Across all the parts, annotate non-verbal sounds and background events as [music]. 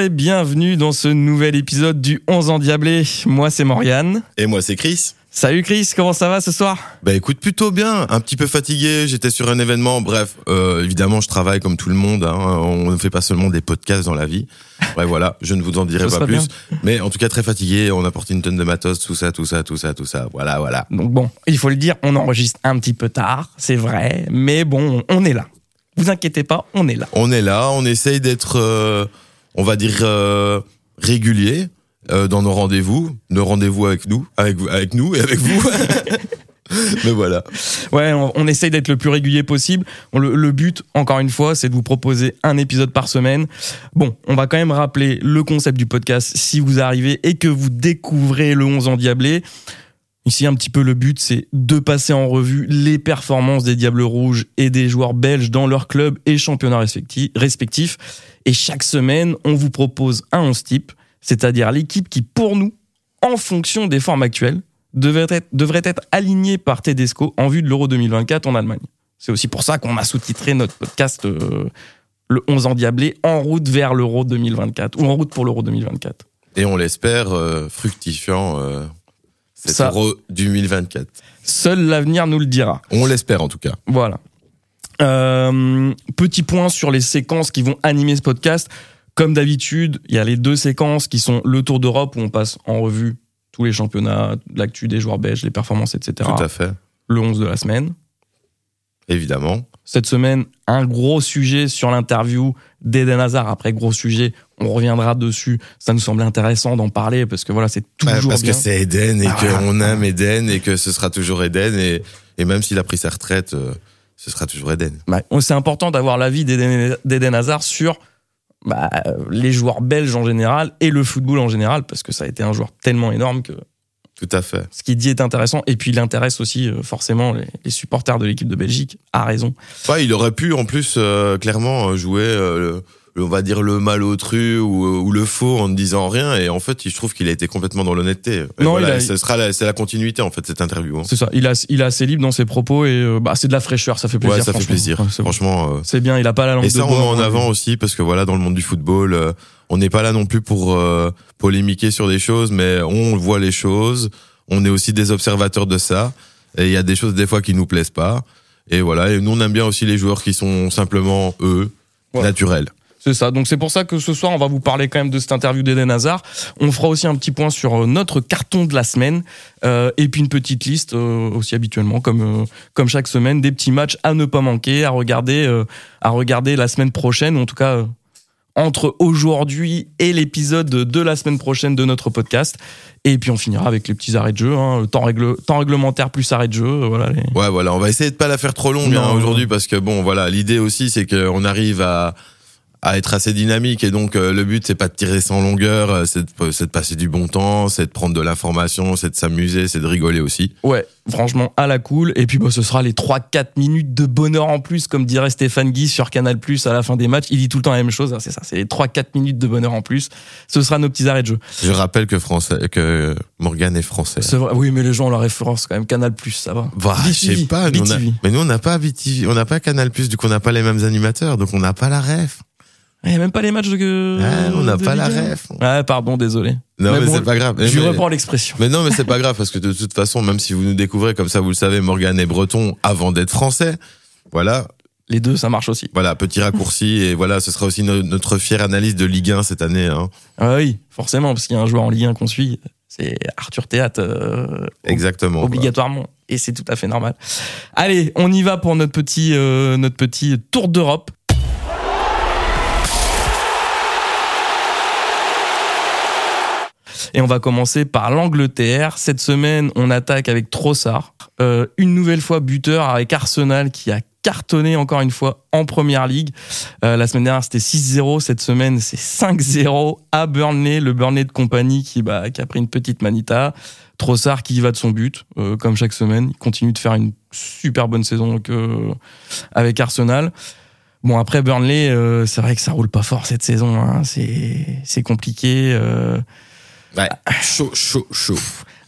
Et bienvenue dans ce nouvel épisode du 11 ans diablé. Moi c'est Morgane. Et moi c'est Chris. Salut Chris, comment ça va ce soir? Bah écoute, plutôt bien, un petit peu fatigué, j'étais sur un événement, bref, euh, évidemment je travaille comme tout le monde, hein. on ne fait pas seulement des podcasts dans la vie. Bref voilà, je ne vous en dirai pas plus. bien. Mais en tout cas très fatigué, on a porté une tonne de matos, tout ça, tout ça, tout ça, tout ça, voilà, voilà. Donc bon, il faut le dire, on enregistre un petit peu tard, c'est vrai, mais bon, on est là. Vous inquiétez pas, on est là. On est là, on essaye d'être, euh, on va dire, euh, régulier euh, dans nos rendez-vous, nos rendez-vous avec nous, avec, avec nous et avec vous. [laughs] Mais voilà. Ouais, on, essaye d'être le plus régulier possible. Le, le but, encore une fois, c'est de vous proposer un épisode par semaine. Bon, on va quand même rappeler le concept du podcast si vous arrivez et que vous découvrez le 11 endiablé. Ici, un petit peu le but, c'est de passer en revue les performances des Diables Rouges et des joueurs belges dans leur club et championnat respecti- respectifs. Et chaque semaine, on vous propose un 11 type, c'est-à-dire l'équipe qui, pour nous, en fonction des formes actuelles, devrait être, devrait être alignée par Tedesco en vue de l'Euro 2024 en Allemagne. C'est aussi pour ça qu'on a sous-titré notre podcast euh, le 11 endiablé en route vers l'Euro 2024 ou en route pour l'Euro 2024. Et on l'espère euh, fructifiant euh, cet Ça. Euro 2024. Seul l'avenir nous le dira. On l'espère en tout cas. Voilà. Euh, petit point sur les séquences qui vont animer ce podcast. Comme d'habitude, il y a les deux séquences qui sont le Tour d'Europe où on passe en revue tous les championnats, l'actu des joueurs belges, les performances, etc. Tout à fait. Le 11 de la semaine. Évidemment. Cette semaine, un gros sujet sur l'interview d'Eden Hazard. Après, gros sujet, on reviendra dessus. Ça nous semblait intéressant d'en parler parce que voilà, c'est Ouais, toujours parce bien. que c'est Eden et Ah, qu'on aime Eden et que ce sera toujours Eden. Et, et même s'il a pris sa retraite, euh, ce sera toujours Eden. Ouais. C'est important d'avoir l'avis d'Eden Hazard sur bah, les joueurs belges en général et le football en général parce que ça a été un joueur tellement énorme que Tout à fait. ce qu'il dit est intéressant. Et puis, il intéresse aussi euh, forcément les, les supporters de l'équipe de Belgique. A raison. Ouais, il aurait pu en plus euh, clairement euh, jouer, euh, on va dire le malotru ou, ou le faux en ne disant rien. Et en fait, je trouve qu'il a été complètement dans l'honnêteté. Et Non, voilà, a- ce sera la- c'est la continuité en fait cette interview. hein. C'est ça. Il, a, il est assez libre dans ses propos et euh, bah, c'est de la fraîcheur. Ça fait plaisir. Ouais, ça fait plaisir. Franchement. euh, C'est bien. Il a pas la langue Et de ça, on bois, met en ouais. avant aussi parce que voilà, dans le monde du football, euh, on n'est pas là non plus pour polémiquer sur des choses, mais on voit les choses. On est aussi des observateurs de ça. Et il y a des choses des fois qui nous plaisent pas. Et voilà. Et nous, on aime bien aussi les joueurs qui sont simplement eux, Ouais. naturels. C'est ça. Donc c'est pour ça que ce soir, on va vous parler quand même de cette interview d'Eden Hazard. On fera aussi un petit point sur euh, notre carton de la semaine euh, et puis une petite liste euh, aussi habituellement, comme euh, comme chaque semaine, des petits matchs à ne pas manquer, à regarder, à regarder la semaine prochaine, ou en tout cas entre aujourd'hui et l'épisode de la semaine prochaine de notre podcast. Et puis on finira avec les petits arrêts de jeu, hein, temps, règle- temps réglementaire plus arrêt de jeu. Voilà. les- Ouais, voilà. On va essayer de pas la faire trop longue hein, aujourd'hui parce que bon, voilà. L'idée aussi, c'est qu'on arrive à à être assez dynamique et donc euh, le but c'est pas de tirer sans longueur, euh, c'est de, c'est de passer du bon temps, c'est de prendre de l'information, c'est de s'amuser, c'est de rigoler aussi. Ouais, franchement, à la cool. Et puis, bah, ce sera les 3-4 minutes de bonheur en plus, comme dirait Stéphane Guy sur Canal Plus à la fin des matchs. Il dit tout le temps la même chose, hein, c'est ça, c'est les 3-4 minutes de bonheur en plus. Ce sera nos petits arrêts de jeu. Je rappelle que français, que Morgan est français. C'est vrai, oui, mais les gens ont la référence quand même. Canal Plus, ça va. Bah, je sais pas, nous, on a- BTV. mais nous on n'a pas BTV, on n'a pas Canal Plus, du coup on n'a pas les mêmes animateurs, donc on n'a pas la ref. Il y a même pas les matchs de. Ouais, on n'a pas la ref. Ouais, pardon, désolé. Non Mais mais, bon, c'est pas grave. Je mais, reprends l'expression. mais non mais c'est pas grave parce que de toute façon, même si vous nous découvrez comme ça, vous le savez, Morgan est breton avant d'être français. Voilà, Les deux, ça marche aussi. voilà, petit raccourci et voilà, ce sera aussi no- notre fière analyse de Ligue 1 cette année. Hein. Ah oui, forcément, parce qu'il y a un joueur en Ligue 1 qu'on suit. C'est Arthur Théâtre. euh, Exactement. obligatoirement. Et c'est tout à fait normal. Allez, on y va pour notre petit, euh, notre petit tour d'Europe. Et on va commencer par l'Angleterre. Cette semaine, on attaque avec Trossard. Euh, une nouvelle fois buteur avec Arsenal qui a cartonné encore une fois en première ligue. Euh, la semaine dernière, c'était 6-0. Cette semaine, c'est 5-0 à Burnley. Le Burnley de compagnie qui, bah, qui a pris une petite manita. Trossard qui va de son but, euh, comme chaque semaine. Il continue de faire une super bonne saison avec, Arsenal. Bon, après Burnley, c'est vrai que ça roule pas fort cette saison. Hein. C'est compliqué. Euh, Ouais, chaud, chaud, chaud.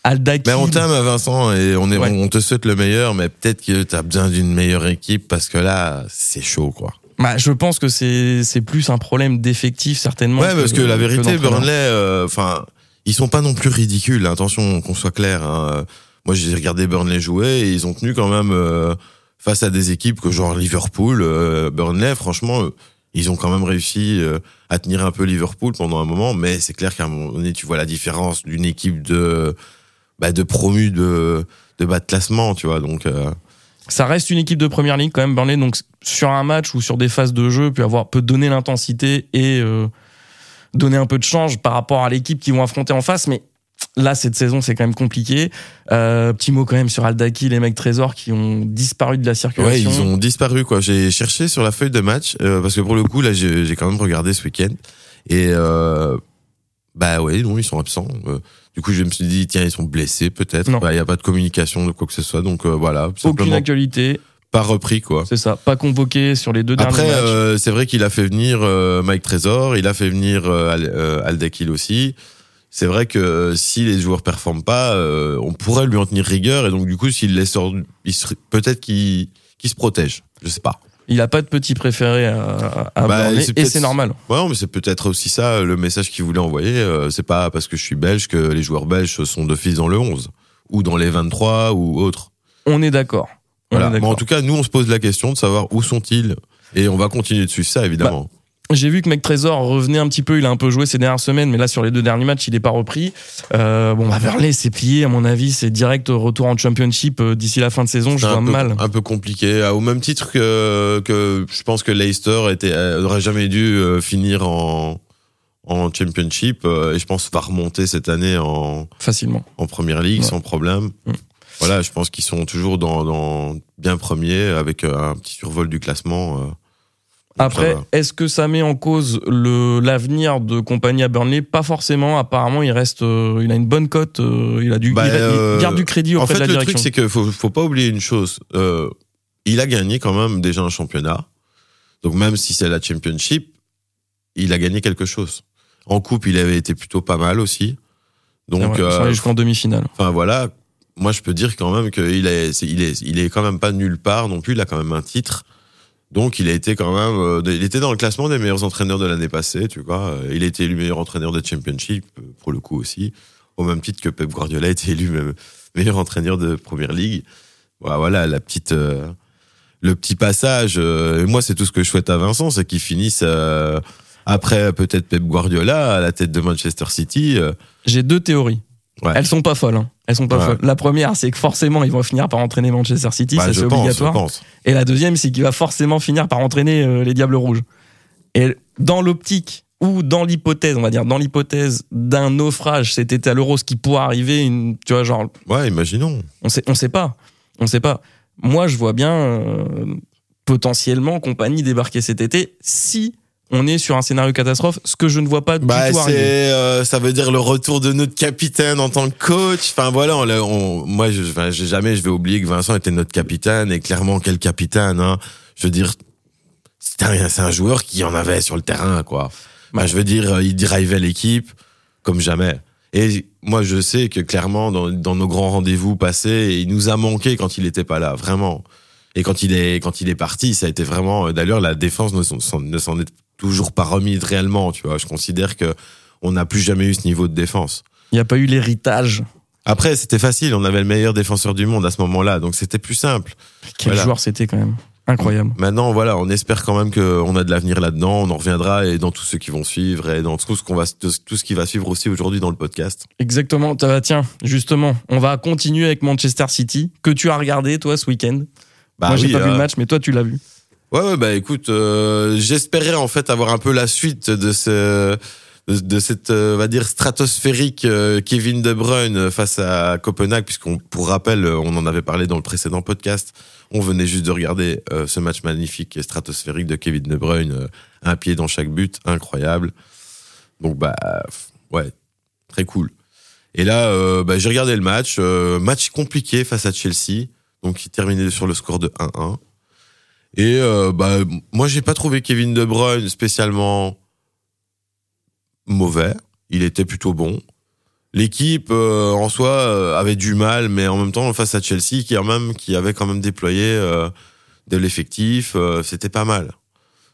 Aldaki. Mais on t'aime Vincent et on, est, Ouais. on te souhaite le meilleur, mais peut-être que tu as besoin d'une meilleure équipe parce que là, c'est chaud quoi. Bah, je pense que c'est plus un problème d'effectif certainement. Ouais, parce que la vérité. Burnley, euh, enfin, ils sont pas non plus ridicules. Attention, qu'on soit clair. hein. Moi, j'ai regardé Burnley jouer et ils ont tenu quand même euh, face à des équipes que genre Liverpool, euh, Burnley. Franchement, euh, ils ont quand même réussi euh, à tenir un peu Liverpool pendant un moment. Mais c'est clair qu'à un moment donné, tu vois la différence d'une équipe de bah, de promu de de bas de classement, tu vois. Donc euh, Ça reste une équipe de première ligue quand même Burnley donc sur un match ou sur des phases de jeu peut avoir peut donner l'intensité et euh, donner un peu de change par rapport à l'équipe qu'ils vont affronter en face mais là cette saison c'est quand même compliqué. Euh, petit mot quand même sur Aldaki les mecs trésors qui ont disparu de la Ouais, circulation. ils ont disparu quoi. J'ai cherché sur la feuille de match euh, parce que pour le coup là j'ai quand même regardé ce week-end et euh, bah ouais non ils sont absents. Du coup je me suis dit tiens ils sont blessés peut-être. Non. Bah, Il y a pas de communication de quoi que ce soit donc voilà Aucune actualité, pas repris quoi. c'est ça, pas convoqué sur les deux derniers Après matchs. euh, c'est vrai qu'il a fait venir euh, Mike Trésor, il a fait venir Al, euh, Aldakil aussi. C'est vrai que euh, si les joueurs performent pas, euh, on pourrait lui en tenir rigueur et donc du coup s'il serait- peut-être qu'il se protège. Je sais pas. Il a pas de petit préféré à, à Bah, et c'est normal. Ouais, mais c'est peut-être aussi ça le message qu'il voulait envoyer. Euh, c'est pas parce que je suis belge que les joueurs belges sont d'office dans le 11 ou dans les 23 ou autres. On est d'accord. Voilà. Mais d'accord. en tout cas, nous, on se pose la question de savoir où sont-ils et on va continuer de suivre ça, évidemment. J'ai vu que Mec Trésor revenait un petit peu, il a un peu joué ces dernières semaines, mais là sur les deux derniers matchs, il n'est pas repris. Euh, bon, bah, Burnley c'est plié, à mon avis, c'est direct retour en Championship euh, d'ici la fin de saison, je vois un peu, mal. un peu compliqué. Ah, Au même titre que, que je pense que Leicester était, euh, aurait jamais dû finir en, en championship et je pense va remonter cette année en, Facilement. en première ligue Ouais. sans problème. Mm. Voilà, je pense qu'ils sont toujours dans, dans bien premiers avec un petit survol du classement. Après, est-ce que ça met en cause le l'avenir de compagnie à Burnley? Pas forcément. Apparemment, il reste, euh, il a une bonne cote. euh, il a du, Bah, il, a- il euh, garde du crédit en auprès fait, de la le direction. truc, c'est qu'il faut, faut pas oublier une chose. Euh, il a gagné quand même déjà un championnat. Donc même si c'est la championship, il a gagné quelque chose. En coupe, il avait été plutôt pas mal aussi. Donc, allés jusqu'en demi-finale. enfin voilà, moi je peux dire quand même qu'il est, il est, il est quand même pas nulle part non plus. Il a quand même un titre. Donc il a été quand même, euh, il était dans le classement des meilleurs entraîneurs de l'année passée, tu vois. Euh, Il a été élu meilleur entraîneur de championship euh, pour le coup aussi, au même titre que Pep Guardiola a été élu meilleur entraîneur de première ligue. Voilà, la petite, euh, le petit passage. et moi c'est tout ce que je souhaite à Vincent, c'est qu'il finisse euh, après peut-être Pep Guardiola à la tête de Manchester City. J'ai deux théories. Ouais. Elles sont pas folles. hein. Elles sont pas Ouais. folles. La première, c'est que forcément, ils vont finir par entraîner Manchester City, bah, ça c'est obligatoire. pense. Et la deuxième, c'est qu'il va forcément finir par entraîner euh, les Diables Rouges. Et dans l'optique ou dans l'hypothèse, on va dire, dans l'hypothèse d'un naufrage cet été à l'Euro, ce qui pourrait arriver, une, tu vois, genre, Ouais, imaginons. on sait, on sait pas, on sait pas. Moi, je vois bien euh, potentiellement compagnie débarquer cet été si on est sur un scénario catastrophe, ce que je ne vois pas du Bah, tout c'est, arriver. euh, ça veut dire le retour de notre capitaine en tant que coach. Enfin voilà, on, on- moi, je, enfin, j'ai jamais, je vais oublier que Vincent était notre capitaine et clairement quel capitaine. Hein. Je veux dire, c'est un, un joueur qui en avait sur le terrain, quoi. Bah, je veux dire, euh, il drivait l'équipe comme jamais. Et moi, je sais que clairement, dans, dans nos grands rendez-vous passés, il nous a manqué quand il était pas là, vraiment. Et quand il est quand il est parti, ça a été vraiment. euh, D'ailleurs, la défense ne s'en ne s'en est toujours pas remise réellement. Tu vois, je considère que on n'a plus jamais eu ce niveau de défense. Il n'y a pas eu l'héritage. Après, c'était facile. On avait le meilleur défenseur du monde à ce moment-là, donc c'était plus simple. Quel Voilà. joueur c'était quand même. Incroyable. Maintenant, voilà, on espère quand même qu'on a de l'avenir là-dedans. On en reviendra et dans tous ceux qui vont suivre et dans tout ce qu'on va tout ce qui va suivre aussi aujourd'hui dans le podcast. Exactement. Tiens, justement, on va continuer avec Manchester City, que tu as regardé, toi, ce week-end? Bah Moi, j'ai oui, pas vu euh, le match, mais toi, tu l'as vu. Ouais, ouais, bah écoute, euh, j'espérais en fait avoir un peu la suite de ce de, cette, euh, on va dire, stratosphérique euh, Kevin De Bruyne face à Copenhague, puisqu'on, pour rappel, on en avait parlé dans le précédent podcast. On venait juste de regarder ce match magnifique et stratosphérique de Kevin De Bruyne, un pied dans chaque but, incroyable. Donc bah ouais, très cool. Et là, bah, j'ai regardé le match, match compliqué face à Chelsea, donc qui terminait sur le score de 1-1. Et euh, bah moi j'ai pas trouvé Kevin De Bruyne spécialement mauvais. Il était plutôt bon. L'équipe euh, en soi euh, avait du mal, mais en même temps face à Chelsea qui même qui avait quand même déployé euh, de l'effectif, euh, c'était pas mal.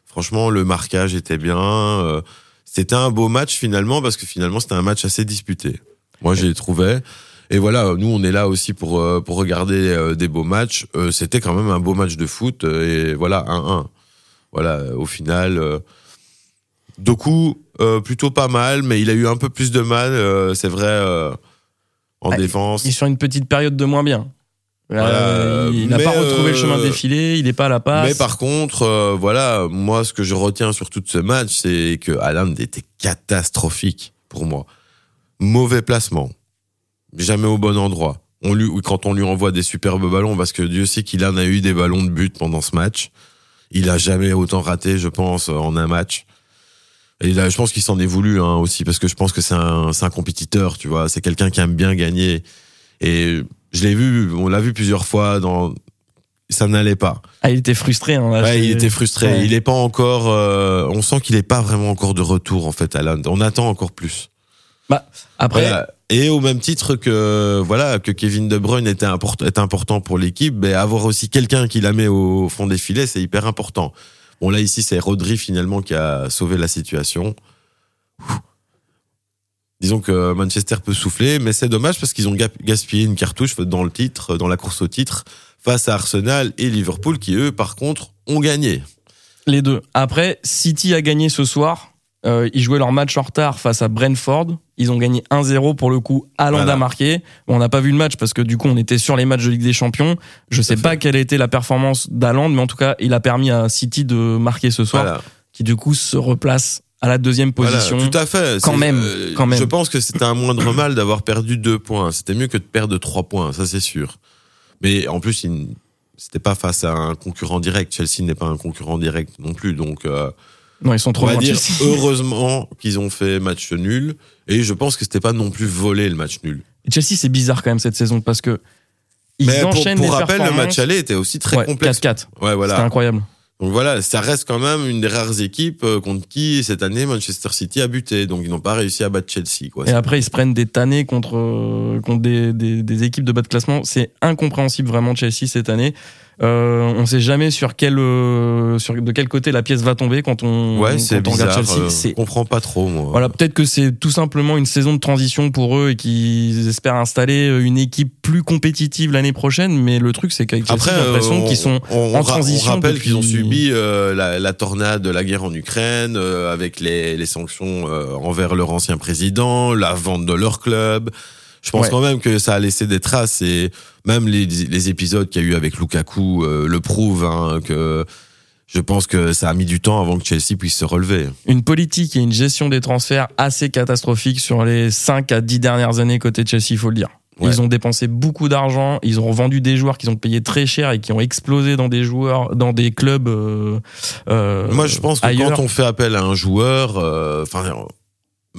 Franchement, le marquage était bien. euh, C'était un beau match finalement parce que finalement c'était un match assez disputé. Moi, j'ai trouvé. Et voilà, nous on est là aussi pour euh, pour regarder euh, des beaux matchs. Euh, C'était quand même un beau match de foot et voilà 1-1. Voilà, au final. Doku, plutôt pas mal, mais il a eu un peu plus de mal, c'est vrai, en Ah, défense. Il est sur une petite période de moins bien. Voilà, il n'a pas retrouvé le chemin défilé, il n'est pas à la passe. Mais par contre, euh, voilà, moi, ce que je retiens sur tout ce match, c'est que Haaland était catastrophique pour moi. Mauvais placement, jamais au bon endroit. On lui, quand on lui envoie des superbes ballons, parce que Dieu sait qu'il en a eu des ballons de but pendant ce match. Il a jamais autant raté, je pense, en un match. Et là, je pense qu'il s'en est voulu hein, aussi, parce que je pense que c'est un, c'est un compétiteur, tu vois. C'est quelqu'un qui aime bien gagner. Et je l'ai vu, on l'a vu plusieurs fois dans. Ça n'allait pas. Ah, il était frustré. Hein, là, Ouais, il était frustré. Ouais. Il est pas encore. euh, on sent qu'il est pas vraiment encore de retour en fait, Alan. On attend encore plus. Après, Voilà. Et au même titre que voilà que Kevin De Bruyne était important, est important pour l'équipe, mais avoir aussi quelqu'un qui la met au fond des filets, c'est hyper important. Bon là ici c'est Rodri finalement qui a sauvé la situation. Ouh. Disons que Manchester peut souffler, mais c'est dommage parce qu'ils ont gaspillé une cartouche dans le titre, dans la course au titre, face à Arsenal et Liverpool qui eux par contre ont gagné. les deux. Après, City a gagné ce soir. Euh, ils jouaient leur match en retard face à Brentford. Ils ont gagné 1-0 pour le coup. Haaland Voilà. a marqué. Bon, on n'a pas vu le match parce que du coup, on était sur les matchs de Ligue des Champions. Je sais fait. pas quelle a été la performance d'Haaland, mais en tout cas, il a permis à City de marquer ce soir, Voilà. qui du coup se replace à la deuxième position. Voilà, tout à fait. Quand même, euh, quand même. Je pense que c'était un moindre mal d'avoir perdu deux points. C'était mieux que de perdre trois points, ça c'est sûr. Mais en plus, il- c'était pas face à un concurrent direct. Chelsea n'est pas un concurrent direct non plus. Donc, euh, Non, ils sont on trop va loin. dire Chelsea. [laughs] heureusement qu'ils ont fait match nul. Et je pense que c'était pas non plus volé le match nul. Chelsea, c'est bizarre quand même cette saison parce que ils Mais pour, enchaînent pour les rappel, le match aller était aussi très Ouais, complexe. 4-4. Ouais, C'était voilà. incroyable. Donc voilà, ça reste quand même une des rares équipes euh, contre qui cette année Manchester City a buté. Donc ils n'ont pas réussi à battre Chelsea. Quoi. Et après, ils se prennent des tannés contre, euh, contre des, des, des équipes de bas de classement. C'est incompréhensible vraiment Chelsea cette année. Euh, on sait jamais sur quel, euh, sur de quel côté la pièce va tomber quand on, Ouais, quand on regarde bizarre. Chelsea. euh, comprends pas trop, moi. voilà, peut-être que c'est tout simplement une saison de transition pour eux et qu'ils espèrent installer une équipe plus compétitive l'année prochaine. Mais le truc, c'est qu'avec Chelsea, j'ai l'impression euh, qu'ils sont on, en on ra- transition On rappelle depuis- qu'ils ont subi euh, la, la tornade de la guerre en Ukraine, euh, avec les, les sanctions euh, envers leur ancien président, la vente de leur club. Je pense Ouais. quand même que ça a laissé des traces et même les, les épisodes qu'il y a eu avec Lukaku euh, le prouvent hein, que je pense que ça a mis du temps avant que Chelsea puisse se relever. une politique et une gestion des transferts assez catastrophique sur les 5 à 10 dernières années côté Chelsea, il faut le dire. Ouais. Ils ont dépensé beaucoup d'argent, ils ont revendu des joueurs qu'ils ont payé très cher et qui ont explosé dans des joueurs, dans des clubs. euh, euh, Moi, je pense que ailleurs. quand on fait appel à un joueur, euh, enfin,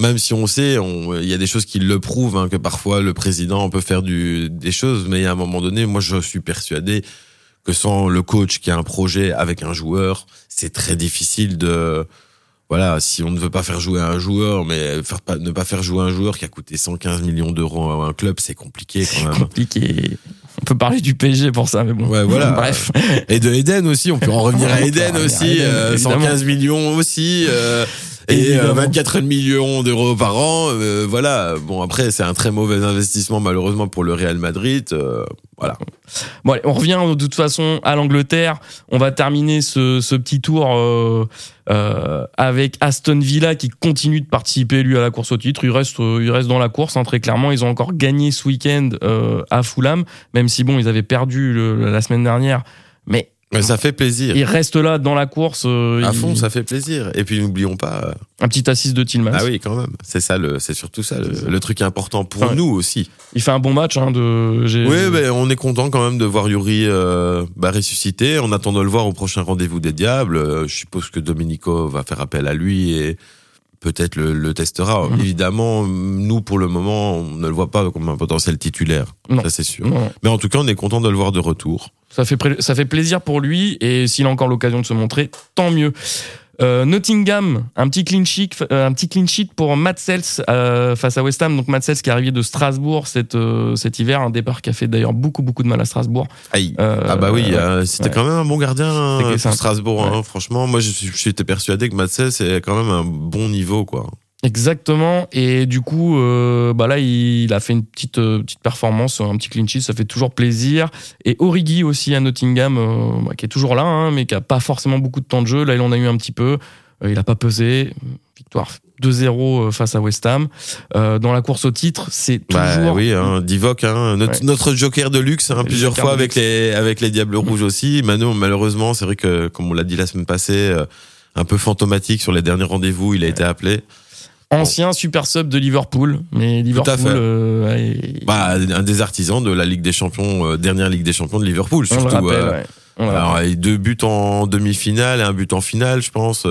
même si on sait, il y a des choses qui le prouvent, hein, que parfois le président peut faire du, des choses, mais à un moment donné, moi, je suis persuadé que sans le coach qui a un projet avec un joueur, c'est très difficile de, voilà, si on ne veut pas faire jouer un joueur, mais faire pas, ne pas faire jouer un joueur qui a coûté 115 millions d'euros à un club, c'est compliqué quand même. compliqué. On peut parler du PSG pour ça, mais bon. Ouais, voilà. [laughs] Bref. Et de Eden aussi, on peut en revenir à Eden à aussi, Eden, euh, évidemment. 115 millions aussi, euh, et euh, Évidemment. 24 millions d'euros par an. euh, voilà. Bon après, c'est un très mauvais investissement malheureusement pour le Real Madrid. euh, voilà. Bon, allez, on revient de toute façon à l'Angleterre. On va terminer ce, ce petit tour euh, euh, avec Aston Villa qui continue de participer lui à la course au titre. Il reste, euh, il reste dans la course hein, très clairement. Ils ont encore gagné ce week-end euh, à Fulham, même si bon, ils avaient perdu le- la semaine dernière. Mais Mais ça fait plaisir. ils restent là dans la course. euh, À fond, ça fait plaisir. Et puis n'oublions pas. euh, Un petit assist de Tillmans. ah oui, quand même. C'est ça le, c'est surtout ça le, le truc important pour nous aussi. Il fait un bon match. Hein, de, Oui, ben on est content quand même de voir Yuri euh, bah, ressuscité. On attend de le voir au prochain rendez-vous des Diables. Euh, je suppose que Domenico va faire appel à lui et peut-être le, le testera. Mhm. Évidemment, nous pour le moment, on ne le voit pas comme un potentiel titulaire. Non. Ça c'est sûr. Non, Mais en tout cas, on est content de le voir de retour. Ça fait, ça fait plaisir pour lui et s'il a encore l'occasion de se montrer, tant mieux. Euh, Nottingham, un petit clean sheet, euh, un petit clean sheet pour Matt Sells euh, face à West Ham. Donc Matt Sells qui est arrivé de Strasbourg cet, euh, cet hiver, un départ qui a fait d'ailleurs beaucoup beaucoup de mal à Strasbourg. Aïe. Ah bah oui, c'était ouais. quand même un bon gardien pour Strasbourg. hein. Franchement, moi j'étais persuadé que Matsel c'est quand même un bon niveau quoi. Exactement. Et du coup, euh, bah là, il a fait une petite euh, petite performance, un petit clean sheet, ça fait toujours plaisir. Et Origi aussi à Nottingham, euh, bah, qui est toujours là, hein, mais qui a pas forcément beaucoup de temps de jeu. Là, il en a eu un petit peu. Il a pas pesé. Victoire 2-0 euh, face à West Ham. Dans la course au titre, c'est Bah toujours. oui, hein, Divock, hein, notre, Ouais. notre joker de luxe, hein, plusieurs fois avec les avec les Diables Rouges aussi. Manu, malheureusement, c'est vrai que comme on l'a dit la semaine passée, un peu fantomatique sur les derniers rendez-vous, il a été appelé. Ancien super sub de Liverpool, mais Liverpool. fait. euh, Bah, un des artisans de la Ligue des Champions, euh, dernière Ligue des Champions de Liverpool, on le surtout. rappelle. euh, ouais. On le alors, rappelle. et deux buts en demi-finale et un but en finale, je pense.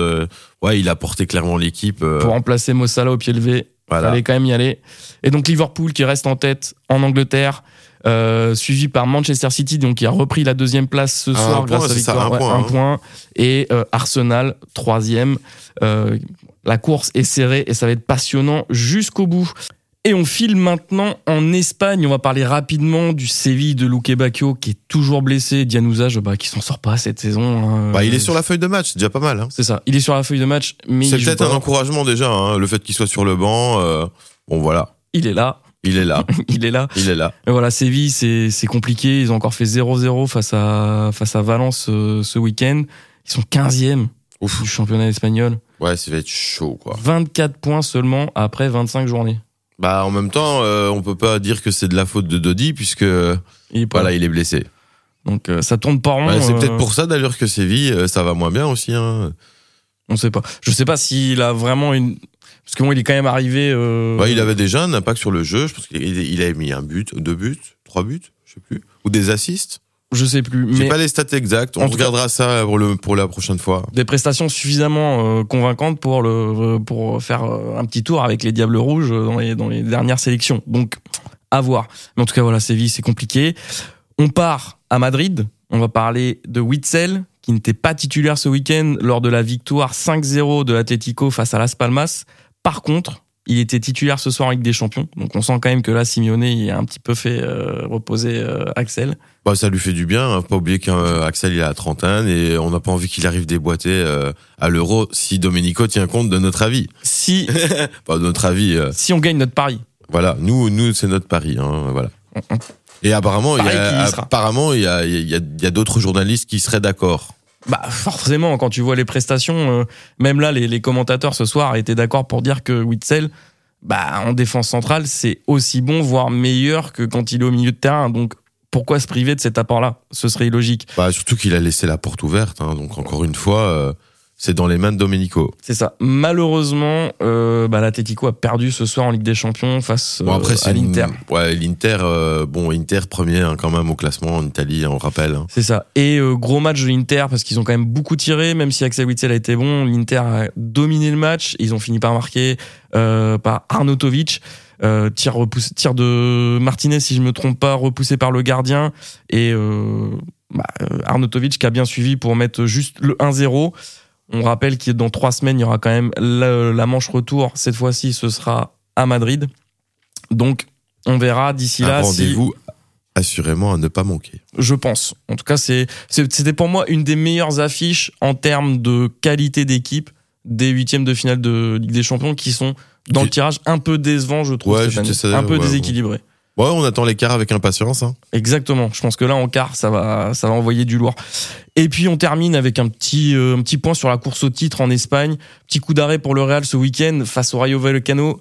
ouais, il a porté clairement l'équipe. Pour remplacer Mossala au pied levé. voilà. Fallait quand même y aller. Et donc Liverpool qui reste en tête en Angleterre, euh, suivi par Manchester City, donc qui a repris la deuxième place ce Un soir point, grâce à ça, victoire. un Ouais, point, un hein. point. Et euh, Arsenal troisième. Euh, la course est serrée et ça va être passionnant jusqu'au bout. Et on file maintenant en Espagne. On va parler rapidement du Séville de Luque Bacchio qui est toujours blessé. Dianouzage bah, qui s'en sort pas cette saison. hein. Bah, il est sur la feuille de match, c'est déjà pas mal. Hein. C'est ça. Il est sur la feuille de match, mais C'est peut-être un encouragement déjà, hein, le fait qu'il soit sur le banc. euh, bon, voilà, Il est là. [laughs] il est là, Il est là. il est là. Et voilà, Séville, c'est c'est compliqué. Ils ont encore fait 0-0 face à, face à Valence euh, ce week-end. Ils sont 15e Ouf. du championnat espagnol. Ouais, ça va être chaud, quoi. 24 points seulement après 25 journées. Bah, en même temps, euh, on peut pas dire que c'est de la faute de Dodi, puisque Il est pas voilà, là. il est blessé. Donc euh, ça tourne pas rond. Ouais, c'est peut-être pour ça d'ailleurs que Séville, ça va moins bien aussi. Hein. On sait pas. Je sais pas s'il a vraiment une. Parce que moi, il est quand même arrivé. euh, Ouais, il avait déjà un impact sur le jeu. Je pense qu'il il avait mis un but, deux buts, trois buts, je sais plus, ou des assists. Je sais plus. J'ai Mais pas les stats exactes. On cas- regardera ça pour le pour la prochaine fois. des prestations suffisamment euh, convaincantes pour le pour faire euh, un petit tour avec les Diables Rouges dans les dans les dernières sélections. Donc à voir. Mais en tout cas voilà, Séville c'est compliqué. On part à Madrid. On va parler de Witzel qui n'était pas titulaire ce week-end lors de la victoire 5-0 de l'Atlético face à Las Palmas. Par contre, il était titulaire ce soir Ligue des Champions. Donc on sent quand même que là Simeone il a un petit peu fait euh, reposer euh, Axel. Bah, ça lui fait du bien. Hein. Faut Pas oublier qu'Axel il a la trentaine et on n'a pas envie qu'il arrive déboîté euh, à l'Euro si Domenico tient compte de notre avis. Si [laughs] Pas de notre avis. euh, si on gagne notre pari. Voilà, nous, nous, c'est notre pari. Hein, voilà. Et apparemment, il y Pari a, qui y sera. apparemment, il y a, il y a, il y a d'autres journalistes qui seraient d'accord. Bah forcément, quand tu vois les prestations, euh, même là, les, les commentateurs ce soir étaient d'accord pour dire que Witzel, bah en défense centrale, c'est aussi bon, voire meilleur que quand il est au milieu de terrain. Donc pourquoi se priver de cet apport-là? Ce serait illogique. Bah, surtout qu'il a laissé la porte ouverte. Hein, donc encore une fois, euh, c'est dans les mains de Domenico. C'est ça. Malheureusement, euh, bah, l'Atletico a perdu ce soir en Ligue des Champions face Bon après, euh, à une- l'Inter. Ouais, l'Inter. euh, bon, Inter premier hein, quand même au classement en Italie, on rappelle. hein. C'est ça. Et euh, gros match de l'Inter parce qu'ils ont quand même beaucoup tiré, même si Axel Witzel a été bon. L'Inter a dominé le match. Ils ont fini par marquer par Arnautovic. Euh, tir, repoussé, tir de Martinez, si je me trompe pas, repoussé par le gardien. Et bah, Arnautovic qui a bien suivi pour mettre juste le 1-0. On rappelle qu'il dans trois semaines, il y aura quand même la, la manche retour. Cette fois-ci, ce sera à Madrid. Donc, on verra d'ici là si rendez-vous assurément à ne pas manquer. je pense. En tout cas, c'est c'était pour moi une des meilleures affiches en termes de qualité d'équipe des huitièmes de finale de Ligue des Champions qui sont dans le tirage un peu décevant, je trouve, Ouais, cette année. un peu ouais, déséquilibré. Ouais, on attend l'écart avec impatience. Hein. Exactement. Je pense que là, en quart, ça va, ça va envoyer du lourd. Et puis, on termine avec un petit, euh, un petit point sur la course au titre en Espagne. Petit coup d'arrêt pour le Real ce week-end face au Rayo Vallecano.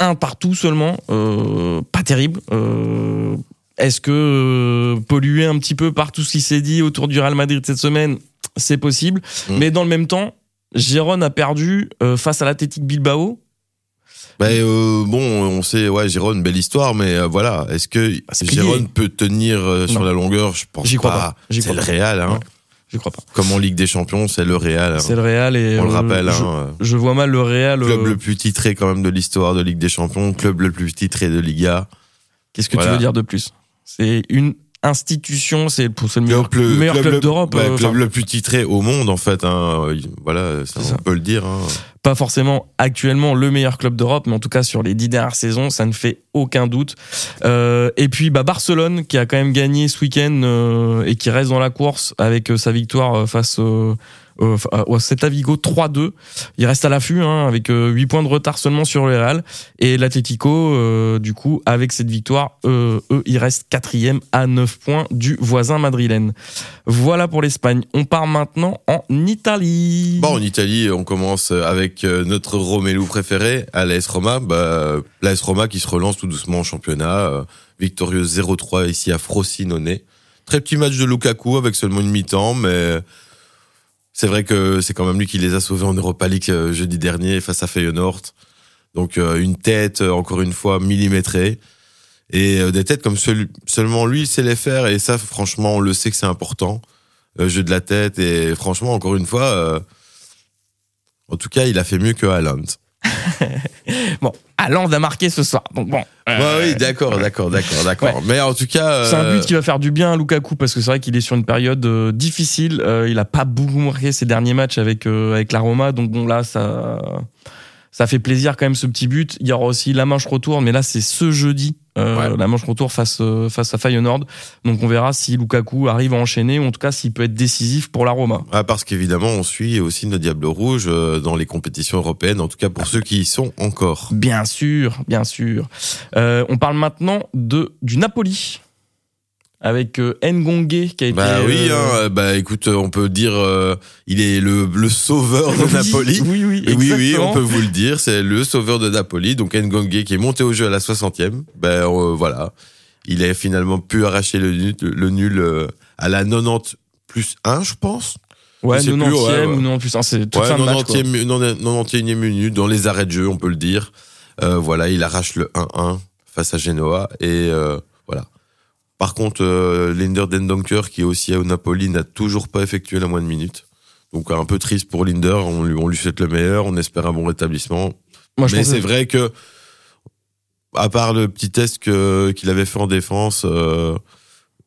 Un partout seulement. Euh, pas terrible. Euh, Est-ce que pollué un petit peu par tout ce qui s'est dit autour du Real Madrid cette semaine? C'est possible. Mm. Mais dans le même temps, Gérone a perdu face à l'Athletic Bilbao. Bah, euh, bon, on sait, ouais, Giron, belle histoire, mais euh, voilà, est-ce que. Giron peut tenir euh, sur la longueur? Je pense J'y crois pas. C'est le. Real, hein. Ouais. Je crois pas. Comme en Ligue des Champions, c'est le Real. hein. C'est le Real et On le euh, rappelle, je, hein. je vois mal le Real. Club le plus titré quand même de l'histoire de Ligue des Champions, club le plus titré de Liga. Qu'est-ce que Voilà. tu veux dire de plus? C'est une institution, c'est le, meilleur, le meilleur club, d'Europe. ouais, euh, club le plus titré au monde en fait. Hein. Voilà, ça, on peut le dire. Hein. pas forcément actuellement le meilleur club d'Europe, mais en tout cas sur les dix dernières saisons, ça ne fait aucun doute. Euh, et puis bah, Barcelone qui a quand même gagné ce week-end euh, et qui reste dans la course avec euh, sa victoire face euh, euh, au Celta Vigo 3-2. Il reste à l'affût hein, avec euh, 8 points de retard seulement sur le Real. Et l'Atlético, euh, du coup, avec cette victoire, euh, eux, ils quatrième à 9 points du voisin madrilène. Voilà pour l'Espagne. On part maintenant en Italie. Bon, en Italie, on commence avec euh, notre Romelu préféré, à l'AS Roma. Bah, L'AS Roma qui se relance tout doucement en championnat, euh, victorieux 0-3 ici à Frosinone. Très petit match de Lukaku avec seulement une mi-temps, mais c'est vrai que c'est quand même lui qui les a sauvés en Europa League euh, jeudi dernier face à Feyenoord. Donc euh, une tête, euh, encore une fois, millimétrée. Et des têtes comme seul- seulement lui sait les faire. Et ça, franchement, on le sait que c'est important. Le jeu de la tête. Et franchement, encore une fois, en tout cas, il a fait mieux que Haaland. [laughs] Bon, Haaland a marqué ce soir. Donc bon. euh, Ouais, oui, d'accord, d'accord, d'accord, d'accord. Mais en tout cas, C'est un euh, but qui va faire du bien à Lukaku parce que c'est vrai qu'il est sur une période euh, difficile. Euh, il a pas beaucoup marqué ses derniers matchs avec euh, avec la Roma, donc bon là ça ça fait plaisir quand même ce petit but. Il y aura aussi la manche retour, mais là c'est ce jeudi euh, Ouais. la manche retour face euh, face à Feyenoord. Donc on verra si Lukaku arrive à enchaîner ou en tout cas s'il peut être décisif pour la Roma. ah, parce qu'évidemment, on suit aussi nos Diables Rouges euh, dans les compétitions européennes, en tout cas pour ceux qui y sont encore. Bien sûr, bien sûr. Euh, on parle maintenant de du Napoli avec euh, Ngongue qui a été Bah oui, euh, hein, euh, bah écoute, euh, on peut dire, euh, il est le, le sauveur de oui, Napoli. Oui, oui, Et oui, oui, exactement. on peut vous le dire, c'est le sauveur de Napoli, donc Ngongue qui est monté au jeu à la 60e. Ben euh, voilà, il a finalement pu arracher le nul, le nul à la 90 plus 1, je pense. Ouais, Je sais 90e plus, ouais, ouais. ou non plus. hein, c'est toute Ouais, fin de match. quoi. 90e, 91e minute, dans les arrêts de jeu, on peut le dire. Voilà, il arrache le 1-1 face à Genoa et voilà. Par contre, euh, Linder Dendonker, qui est aussi au Napoli, n'a toujours pas effectué la moindre minute. Donc un peu triste pour Linder, on lui, on lui souhaite le meilleur, on espère un bon rétablissement. Moi, je Mais c'est que- vrai que, à part le petit test qu'il avait fait en défense, euh,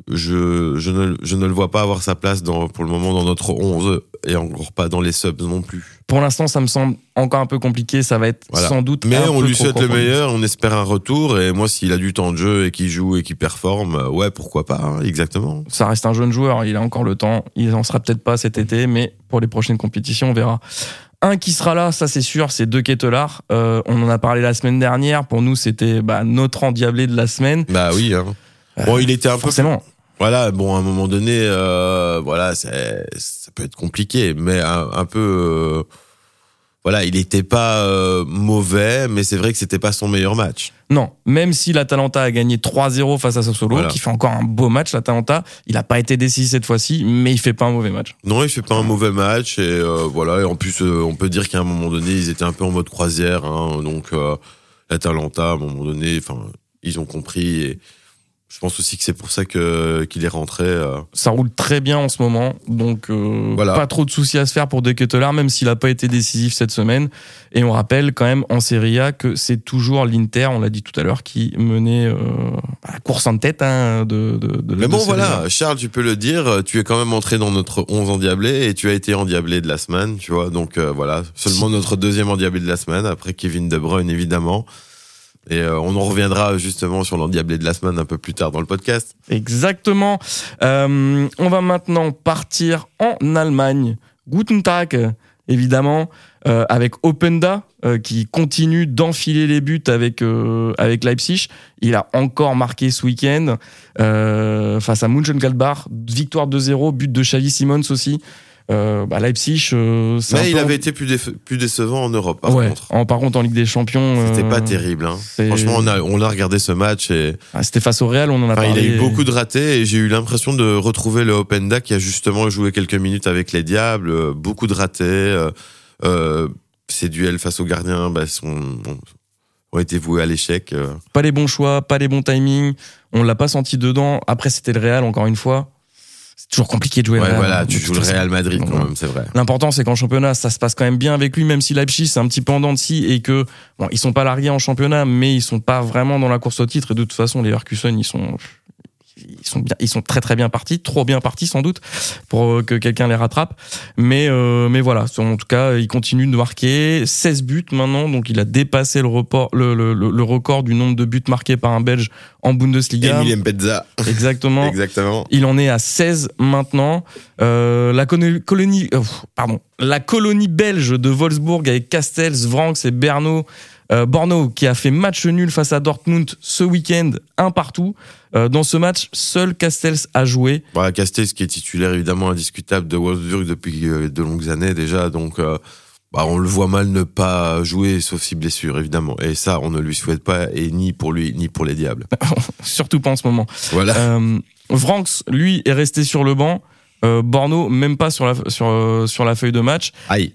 je, je, ne, je ne le vois pas avoir sa place dans, pour le moment dans notre 11 et encore pas dans les subs non plus. Pour l'instant, ça me semble encore un peu compliqué. Ça va être Voilà. sans doute. Mais un on peu lui trop souhaite le meilleur, on espère un retour et moi s'il a du temps de jeu et qu'il joue et qu'il performe, ouais pourquoi pas, hein, exactement. Ça reste un jeune joueur. Il a encore le temps. Il en sera peut-être pas cet été, mais pour les prochaines compétitions, on verra. Un qui sera là, ça c'est sûr, c'est De Ketelaar. Euh, on en a parlé la semaine dernière. Pour nous, c'était bah, notre endiablé de la semaine. Bah oui. Hein. Bon, il était un peu Forcément. Voilà, bon, à un moment donné, euh, voilà, ça peut être compliqué, mais un, un peu, euh, voilà, il n'était pas euh, mauvais, mais c'est vrai que c'était pas son meilleur match. Non, même si l'Atalanta a gagné 3-0 face à Sassuolo, Voilà. qui fait encore un beau match, l'Atalanta, il n'a pas été décisif cette fois-ci, mais il fait pas un mauvais match. Non, il fait pas un mauvais match et euh, voilà. Et en plus, euh, on peut dire qu'à un moment donné, ils étaient un peu en mode croisière, hein, donc euh, l'Atalanta, à un moment donné, enfin, ils ont compris. Et je pense aussi que c'est pour ça que qu'il est rentré. euh, ça roule très bien en ce moment, donc euh, Voilà. pas trop de soucis à se faire pour De Ketelaar, même s'il n'a pas été décisif cette semaine. Et on rappelle quand même en Serie A que c'est toujours l'Inter, on l'a dit tout à l'heure, qui menait euh, la course en tête hein, de, de, de Mais bon, voilà, Charles, tu peux le dire, tu es quand même entré dans notre 11 endiablé et tu as été endiablé de la semaine, tu vois. Donc voilà, seulement notre deuxième endiablé de la semaine, après Kevin De Bruyne, évidemment. Et euh, on en reviendra justement sur l'endiablé de la semaine un peu plus tard dans le podcast. Exactement. Euh, on va maintenant partir en Allemagne. Guten Tag, évidemment, euh, avec Openda, euh, qui continue d'enfiler les buts avec, euh, avec Leipzig. Il a encore marqué ce week-end euh, face à Mönchengladbach. Victoire 2-0, but de Xavi Simons aussi. Euh, bah, Leipzig, euh, Mais il avait en- été plus, décevant en Europe, par ouais, contre. en, par contre, en Ligue des Champions, C'était euh, pas terrible. Hein. Franchement, on a, on a regardé ce match et ah, c'était face au Real, on en a enfin, il parlé. a eu beaucoup de ratés et j'ai eu l'impression de retrouver le Openda qui a justement joué quelques minutes avec les Diables. euh, Beaucoup de ratés. euh, ses duels face aux gardiens bah, sont, ont été voués à l'échec. pas les bons choix, pas les bons timings. On l'a pas senti dedans. Après, c'était le Real, encore une fois. C'est toujours compliqué de jouer. Ouais, voilà, tu joues le. Real Madrid quand même, c'est vrai. L'important, c'est qu'en championnat, ça se passe quand même bien avec lui, même si Leipzig, c'est un petit peu en dents de scie et que, bon, ils sont pas largués en championnat, mais ils sont pas vraiment dans la course au titre. Et de toute façon, les Leverkusen, ils sont, ils sont sont bien, ils sont très très bien partis, trop bien partis sans doute pour euh, que quelqu'un les rattrape. Mais euh, mais voilà, en tout cas, il continue de marquer 16 buts maintenant, donc il a dépassé le, report, le, le, le record du nombre de buts marqués par un Belge en Bundesliga. Emile Mbedza. Exactement. [laughs] Exactement. Il en est à 16 maintenant. Euh, la colonie, euh, pardon, la colonie belge de Wolfsburg avec Castells, Vranks et Berno, euh, Borno qui a fait match nul face à Dortmund ce week-end, un partout. Euh, dans ce match, seul Castells a joué. Voilà, Castells qui est titulaire évidemment indiscutable de Wolfsburg depuis euh, de longues années déjà, donc euh, bah, on le voit mal ne pas jouer sauf si blessure évidemment. Et ça, on ne lui souhaite pas et ni pour lui ni pour les diables. [laughs] Surtout pas en ce moment. Voilà. Vranks, lui, est resté sur le banc. Borno, même pas sur la, sur, sur la feuille de match. Aïe.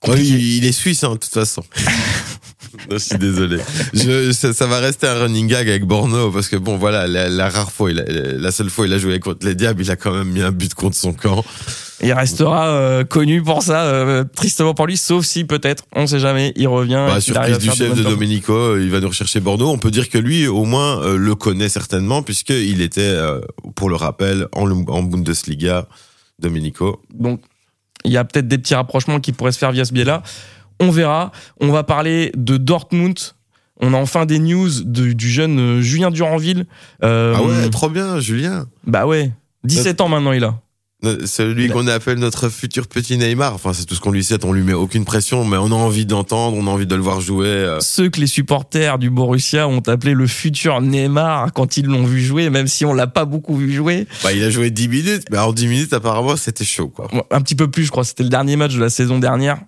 Compliqué. Oui, il est suisse, hein, de toute façon. [laughs] je suis désolé. Je, ça, ça va rester un running gag avec Borno parce que bon, voilà, la, la rare fois, il a- la seule fois il a joué contre les Diables, il a quand même mis un but contre son camp. Il restera euh, connu pour ça, euh, tristement pour lui, sauf si peut-être, on sait jamais, il revient. Bah, surprise du chef de. Domenico, euh, il va nous rechercher Bordeaux. On peut dire que lui, au moins, euh, le connaît certainement puisqu'il était, euh, pour le rappel, en, en Bundesliga, Domenico. Donc, il y a peut-être des petits rapprochements qui pourraient se faire via ce biais-là. On verra. On va parler de Dortmund. On a enfin des news de- du jeune euh, Julien Duranville. Euh, Ah ouais, trop bien, Julien. Bah ouais. 17 ans maintenant, il a. Celui a- qu'on appelle notre futur petit Neymar. Enfin, c'est tout ce qu'on lui souhaite. On lui met aucune pression, mais on a envie d'entendre, on a envie de le voir jouer. euh. Ceux que les supporters du Borussia ont appelé le futur Neymar quand ils l'ont vu jouer, même si on l'a pas beaucoup vu jouer. Bah, il a joué 10 minutes, mais en 10 minutes, apparemment, c'était chaud, quoi. Un petit peu plus, je crois. C'était le dernier match de la saison dernière.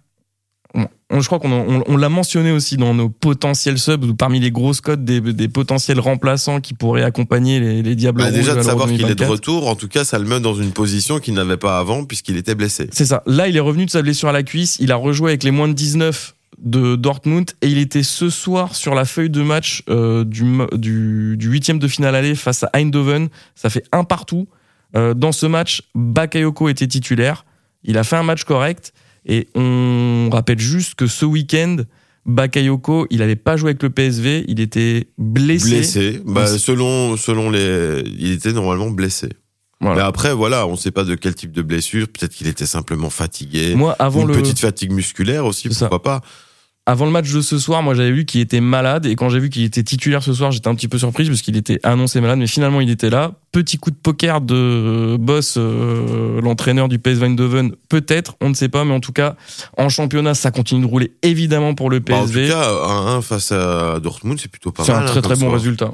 On- je crois qu'on on, on l'a mentionné aussi dans nos potentiels subs, ou parmi les grosses codes des, des potentiels remplaçants qui pourraient accompagner les, les Diables Bah, Rouges déjà de savoir qu'il est de 2024. retour, en tout cas, ça le met dans une position qu'il n'avait pas avant puisqu'il était blessé. C'est ça. Là, il est revenu de sa blessure à la cuisse. Il a rejoué avec les moins de 19 de Dortmund et il était ce soir sur la feuille de match euh, du, mo- du, du huitième de finale aller face à Eindhoven. Ça fait un partout. Euh, dans ce match, Bakayoko était titulaire. Il a fait un match correct et on rappelle juste que ce week-end, Bakayoko, il n'avait pas joué avec le PSV. Il était blessé. Blessé. Bah, Blessé. selon, selon les, il était normalement blessé. Voilà. Mais après, voilà, on sait pas de quel type de blessure. Peut-être qu'il était simplement fatigué. Moi, avant une le, petite fatigue musculaire aussi, ça. pourquoi pas. Avant le match de ce soir, moi j'avais vu qu'il était malade et quand j'ai vu qu'il était titulaire ce soir, j'étais un petit peu surprise parce qu'il était annoncé malade, mais finalement il était là. Petit coup de poker de euh, Boss, euh, l'entraîneur du PSV Eindhoven, peut-être, on ne sait pas, mais en tout cas en championnat ça continue de rouler évidemment pour le Bah, en tout PSV. cas, 1-1 face à Dortmund, c'est plutôt pas C'est mal. un hein, très très bon résultat.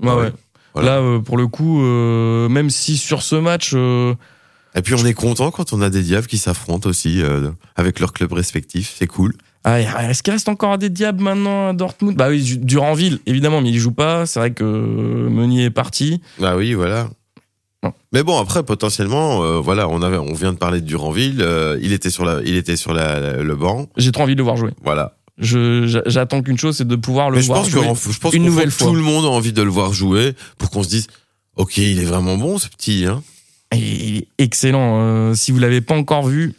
Ouais. ouais. Voilà. Là euh, pour le coup, euh, même si sur ce match, Et puis on est content quand on a des diables qui s'affrontent aussi avec leurs clubs respectifs. C'est cool. Ah, est-ce qu'il reste encore des diables maintenant à Dortmund? Bah oui, Duranville évidemment, mais il joue pas. C'est vrai que Meunier est parti. Ah oui, voilà. Mais bon, après potentiellement, euh, voilà, on avait, on vient de parler de Duranville. euh, il était sur la, il était sur la, le banc. J'ai trop envie de le voir jouer. Voilà. J'attends qu'une chose, c'est de pouvoir le Mais je voir pense que jouer. je pense une nouvelle fois. tout le monde a envie de le voir jouer pour qu'on se dise, ok, il est vraiment bon ce petit. Hein. Il est excellent. euh, si vous l'avez pas encore vu,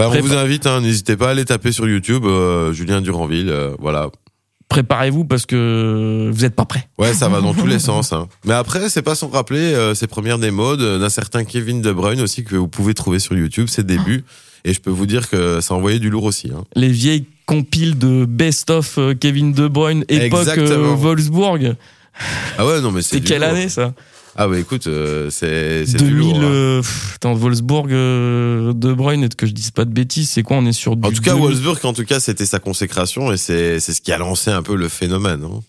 Bah, on Prépa- vous invite, hein, n'hésitez pas à aller taper sur YouTube euh, Julien Duranville. euh, voilà. préparez-vous parce que vous êtes pas prêts. Ouais, ça va dans tous les sens. Hein. Mais après, c'est pas sans rappeler euh, ses premières démos d'un certain Kevin De Bruyne aussi que vous pouvez trouver sur YouTube, ses débuts. Et je peux vous dire que ça envoyait du lourd aussi. Hein. Les vieilles compiles de best-of euh, Kevin De Bruyne, époque. Wolfsburg. Ah ouais, non, mais c'est quelle année ça? Ah ouais, écoute, euh, c'est c'est du 2000. lourd. hein. euh, pff, attends, Wolfsburg, euh, De Bruyne, et que je dise pas de bêtises, c'est quoi On est sur du. En tout cas, 2000. Wolfsburg, en tout cas, c'était sa consécration et c'est c'est ce qui a lancé un peu le phénomène. Hein.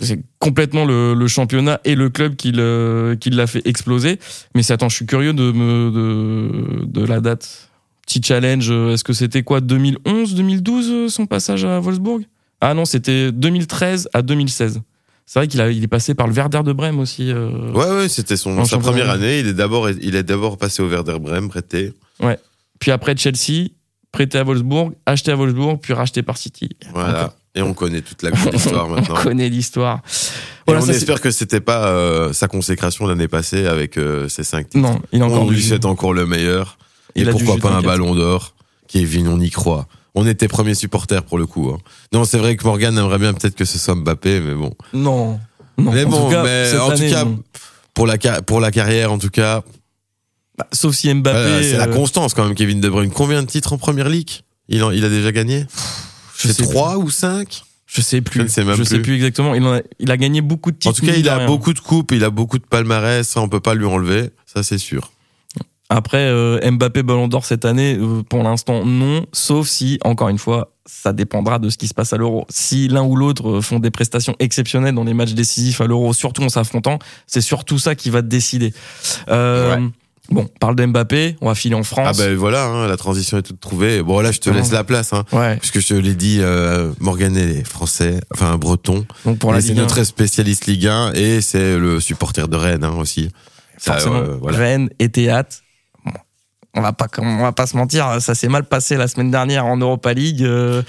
c'est complètement le, le championnat et le club qui le- qui l'a fait exploser. Mais c'est attends, je suis curieux de me de, de la date. Petit challenge, euh, est-ce que c'était quoi 2011, 2012 euh, son passage à Wolfsburg? Ah non, c'était 2013 à 2016. C'est vrai qu'il il est passé par le Werder de Brême aussi. euh. Ouais, ouais, c'était son sa première année. Il est d'abord il est d'abord passé au Werder Bremen, prêté. Puis après Chelsea, prêté à Wolfsburg, acheté à Wolfsburg, puis racheté par City. Voilà. Et on connaît toute la grande histoire [laughs] On maintenant. connaît l'histoire. Voilà, on ça, espère que c'était pas euh, sa consécration l'année passée avec euh, ses cinq titres. Non, il a encore on lui souhaite encore le meilleur. il et pourquoi pas un ballon d'or Kevin, on y croit. On était premiers supporters pour le coup. hein. Non, c'est vrai que Morgan aimerait bien peut-être que ce soit Mbappé, mais bon. Non. non. mais en bon, tout cas, mais en tout cas, pour la pour la carrière en tout cas. Bah, sauf si Mbappé. c'est la euh, constance quand même. Kevin De Bruyne, combien de titres en première ligue il, en- il a déjà gagné? Je sais trois ou cinq? Je sais plus. Je ne sais même sais plus. plus exactement. Il, en a, il a gagné beaucoup de titres. En tout cas, il a rien. beaucoup de coupes, il a beaucoup de palmarès, ça on peut pas lui enlever, ça c'est sûr. Après, euh, Mbappé Ballon d'Or cette année, euh, pour l'instant, non. Sauf si, encore une fois, ça dépendra de ce qui se passe à l'Euro. Si l'un ou l'autre euh, font des prestations exceptionnelles dans les matchs décisifs à l'Euro, surtout en s'affrontant, c'est surtout ça qui va décider. Euh, Bon, on parle de Mbappé, on va filer en Ah France. ben voilà, hein, la transition est toute trouvée. Bon là, je te laisse la place, hein, Ouais, puisque je te l'ai dit, euh, Morgan est français, enfin breton. donc pour la c'est Ligue 1, notre spécialiste Ligue 1 et c'est le supporter de Rennes hein, aussi. Ça, forcément, euh, voilà. Rennes et Théâtre. On va pas, on va pas se mentir, ça s'est mal passé la semaine dernière en Europa League. euh,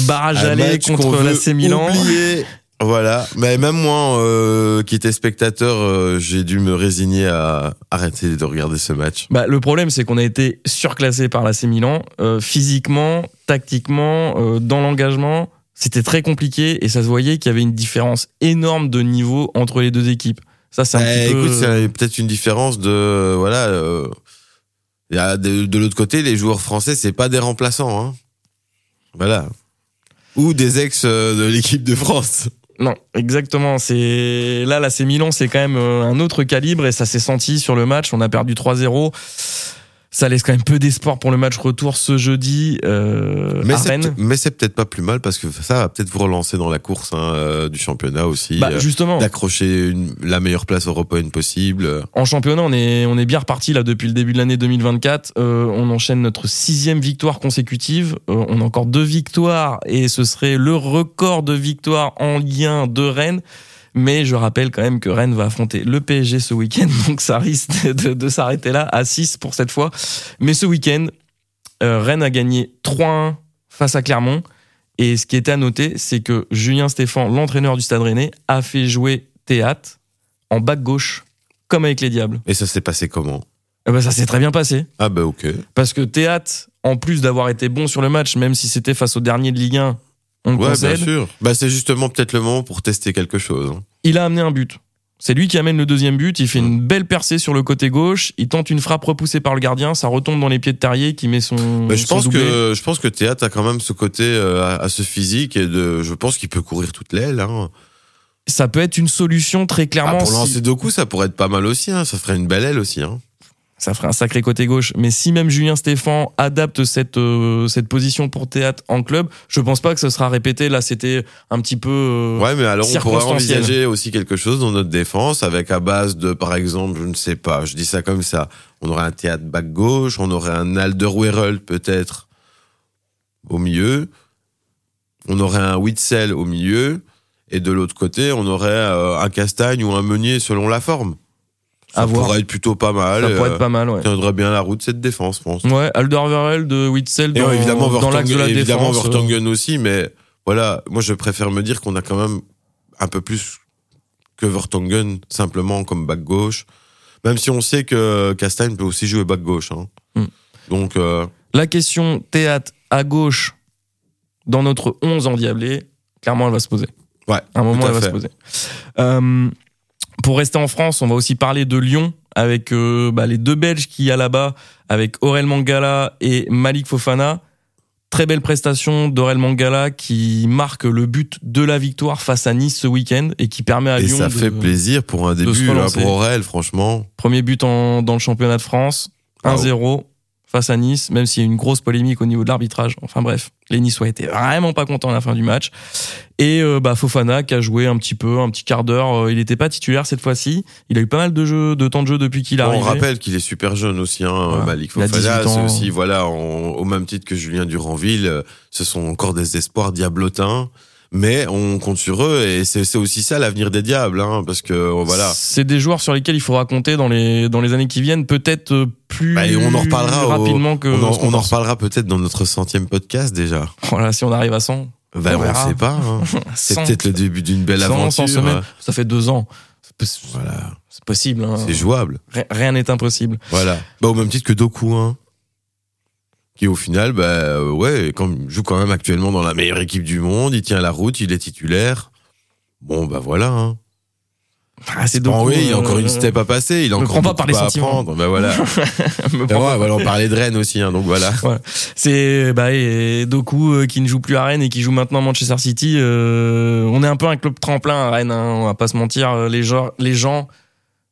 barrage aller contre l'AC Milan. oublier. Voilà, mais même moi, euh, qui était spectateur, euh, j'ai dû me résigner à arrêter de regarder ce match. Bah, le problème, c'est qu'on a été surclassé par l'AC Milan, euh, physiquement, tactiquement, dans l'engagement. C'était très compliqué et ça se voyait qu'il y avait une différence énorme de niveau entre les deux équipes. Ça, c'est un Eh, petit peu. Écoute, c'est peut-être une différence de voilà. euh, de, l'autre côté, les joueurs français, c'est pas des remplaçants, hein. Voilà. Ou des ex euh, de l'équipe de France. Non, exactement. C'est là, l'AC Milan, c'est quand même euh, un autre calibre et ça s'est senti sur le match. On a perdu 3-0. Ça laisse quand même peu d'espoir pour le match retour ce jeudi euh, Mais à Rennes. mais c'est peut-être pas plus mal parce que ça va peut-être vous relancer dans la course hein, euh, du championnat aussi. Bah, euh, justement. D'accrocher la meilleure place européenne possible. En championnat, on est, on est bien reparti là depuis le début de l'année 2024. Euh, on enchaîne notre sixième victoire consécutive. Euh, on a encore deux victoires et ce serait le record de victoires en lien de Rennes. Mais je rappelle quand même que Rennes va affronter le PSG ce week-end, [laughs] donc ça risque de, de s'arrêter là à 6 pour cette fois. Mais ce week-end, euh, Rennes a gagné 3-1 face à Clermont. Et ce qui était à noter, c'est que Julien Stéphan, l'entraîneur du Stade Rennais, a fait jouer Théâtre en back gauche, comme avec les Diables. Et ça s'est passé comment? Eh ben, ça s'est très bien passé. Ah bah ok. Parce que Théâtre, en plus d'avoir été bon sur le match, même si c'était face au dernier de Ligue 1, on le Ouais, bien sûr. Bah c'est justement peut-être le moment pour tester quelque chose. hein. il a amené un but. C'est lui qui amène le deuxième but. Il fait une belle percée sur le côté gauche. Il tente une frappe repoussée par le gardien. Ça retombe dans les pieds de Terrier qui met son. Mais je son pense doublé. que je pense que Théâtre a quand même ce côté euh, à, à ce physique et de je pense qu'il peut courir toute l'aile. Hein. ça peut être une solution très Ah, clairement. pour si- lancer deux coups, ça pourrait être pas mal aussi. Hein. Ça ferait une belle aile aussi. Hein. Ça ferait un sacré côté gauche. Mais si même Julien Stéphan adapte cette, euh, cette position pour théâtre en club, je pense pas que ce sera répété. Là, c'était un petit peu. euh, Ouais, mais alors on pourrait envisager aussi quelque chose dans notre défense avec à base de, par exemple, je ne sais pas, je dis ça comme ça, on aurait un théâtre back gauche, on aurait un Alderweireld peut-être au milieu, on aurait un Witzel au milieu, et de l'autre côté, on aurait euh, un Castagne ou un Meunier selon la forme. Ça pourrait être plutôt pas mal. ça pourrait euh, être pas mal, ouais. tiendrait bien la route cette défense, je pense. Ouais, Alderweireld de Witzel dans, ouais, évidemment, dans l'axe de la évidemment défense. euh, Vertonghen aussi, mais voilà, moi je préfère me dire qu'on a quand même un peu plus que Vertonghen simplement comme back gauche, même si on sait que Castagne peut aussi jouer back gauche. Hein. Mm. Donc euh, La question théâtre à gauche dans notre 11 endiablé, clairement, elle va se poser. ouais, À un moment, elle va se poser. Euh, pour rester en France, on va aussi parler de Lyon avec euh, bah, les deux Belges qu'il y a là-bas, avec Aurel Mangala et Malik Fofana. Très belle prestation d'Aurel Mangala qui marque le but de la victoire face à Nice ce week-end et qui permet à et Lyon ça de- fait plaisir pour un début hein, pour Aurel, franchement. Premier but en- dans le championnat de France, Wow. 1-0 face à Nice, même s'il y a une grosse polémique au niveau de l'arbitrage. Enfin bref, les Niçois étaient vraiment pas contents à la fin du match. Et euh, bah, Fofana qui a joué un petit peu, un petit quart d'heure. Euh, il n'était pas titulaire cette fois-ci. Il a eu pas mal de jeux, de temps de jeu depuis qu'il Bon, on rappelle qu'il est super jeune aussi, hein, Voilà. Malik a Fofana. 18 ans. C'est aussi, voilà, au même titre que Julien Duranville, euh, ce sont encore des espoirs diablotins. Mais on compte sur eux et c'est aussi ça l'avenir des diables, hein, parce que euh, voilà. C'est des joueurs sur lesquels il faudra compter dans les dans les années qui viennent, peut-être euh, plus Bah, et on en reparlera au- rapidement que On en, on reparlera peut-être dans notre centième podcast déjà. Voilà, si on arrive à 100, Ben, On ne sait pas. hein. [laughs] C'est 100, peut-être le début d'une belle 100, aventure. 100 semaines, ça fait deux ans. Voilà, C'est possible. hein. c'est jouable. Rien- Rien n'est impossible. Voilà. Bah, au même titre que Doku, hein. Qui au final, bah, euh, ouais, comme, joue quand même actuellement dans la meilleure équipe du monde, il tient la route, il est titulaire. Bon, bah voilà. Hein. Ah, c'est Bon, Doku, oui, il y a encore euh, une step à passer. Il a encore pas par les à sentiments. apprendre. Ben voilà. [laughs] me Ben ouais, voilà, on parlait de Rennes aussi, hein, donc voilà. [laughs] C'est bah, et Doku euh, qui ne joue plus à Rennes et qui joue maintenant à Manchester City. euh, on est un peu un club tremplin à Rennes, hein, on va pas se mentir. Les gens, les gens,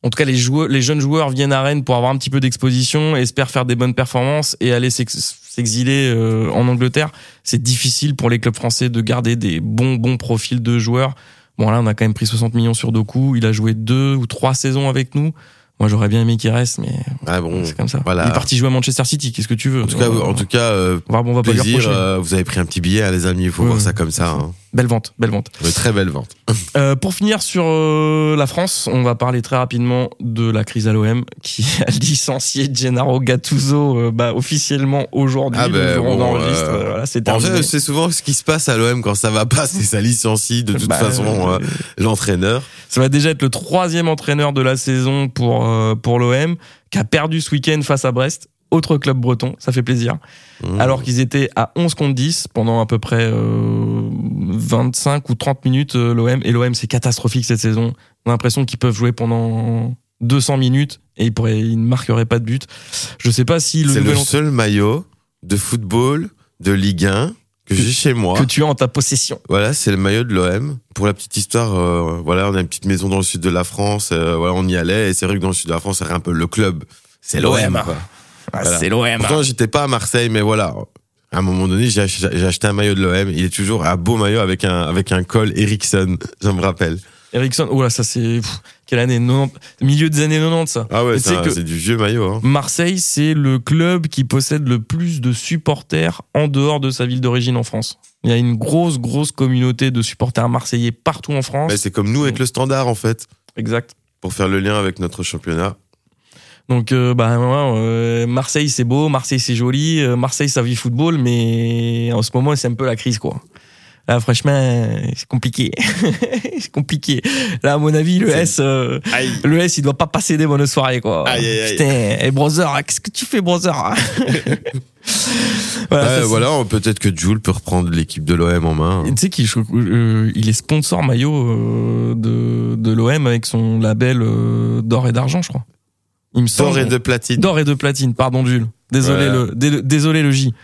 en tout cas les joueurs, les jeunes joueurs viennent à Rennes pour avoir un petit peu d'exposition, espèrent faire des bonnes performances et aller s'ex- s'exiler euh, en Angleterre. C'est difficile pour les clubs français de garder des bons bons profils de joueurs. Bon là, on a quand même pris 60 millions sur Doku. Il a joué deux ou trois saisons avec nous. Moi, j'aurais bien aimé qu'il reste, mais Ah bon. c'est comme ça. voilà. Il est parti jouer à Manchester City. Qu'est-ce que tu veux? En tout cas, en tout cas, euh, on va, on va pas lui plaisir. euh, vous avez pris un petit billet, hein, les amis. Il faut Ouais. voir ça comme ça. Hein. Belle vente, belle vente. Une très belle vente. Euh, pour finir sur euh, la France, on va parler très rapidement de la crise à l'OM qui [laughs] a licencié Gennaro Gattuso euh, bah, officiellement aujourd'hui. Ah on bon, voilà, En fait, c'est souvent ce qui se passe à l'OM quand ça va pas, c'est ça licencie de toute Bah, façon l'entraîneur. Ça va déjà être le troisième entraîneur de la saison pour pour l'OM qui a perdu ce week-end face à Brest. Autre club breton, ça fait plaisir. Mmh. Alors qu'ils étaient à 11 contre 10 pendant à peu près euh, 25 ou 30 minutes euh, l'OM. Et l'OM, c'est catastrophique cette saison. On a l'impression qu'ils peuvent jouer pendant 200 minutes et ils, pourraient, ils ne marqueraient pas de but. Je sais pas si le c'est le seul maillot de football de Ligue 1 que j'ai chez moi. que tu as en ta possession. Voilà, c'est le maillot de l'OM. Pour la petite histoire, euh, voilà, on a une petite maison dans le sud de la France. euh, voilà, on y allait et c'est vrai que dans le sud de la France, c'est un peu le club. C'est l'OM. Ah, Voilà. C'est l'OM. Pourtant, j'étais pas à Marseille, mais voilà. À un moment donné, j'ai ach- j'ai acheté un maillot de l'OM. Il est toujours un beau maillot avec un avec un col Ericsson. [laughs] Je me rappelle. Ericsson, oh là, ça c'est. Quelle année 90, Milieu des années 90, ça. Ah ouais, c'est du vieux maillot. Hein. Marseille, c'est le club qui possède le plus de supporters en dehors de sa ville d'origine en France. Il y a une grosse, grosse communauté de supporters marseillais partout en France. Mais c'est comme nous avec le Standard en fait, Exact. pour faire le lien avec notre championnat. Donc, euh, bah, euh, Marseille, c'est beau, Marseille, c'est joli, euh, Marseille, ça vit football, mais en ce moment, c'est un peu la crise, quoi. Là, franchement, c'est compliqué. [laughs] c'est compliqué. Là, à mon avis, le S, euh, le S, il doit pas passer des bonnes soirées, quoi. Aïe, aïe, aïe. Putain, et brother, qu'est-ce que tu fais, brother [laughs] Voilà, ça, Ouais, voilà, peut-être que Jules peut reprendre l'équipe de l'OM en main. Et Tu sais qu'il euh, il est sponsor maillot euh, de, de l'OM avec son label euh, d'or et d'argent, je crois. Il me semble. D'or et de platine. D'or et de platine, pardon Jules. Désolé Ouais. le dé- désolé le J.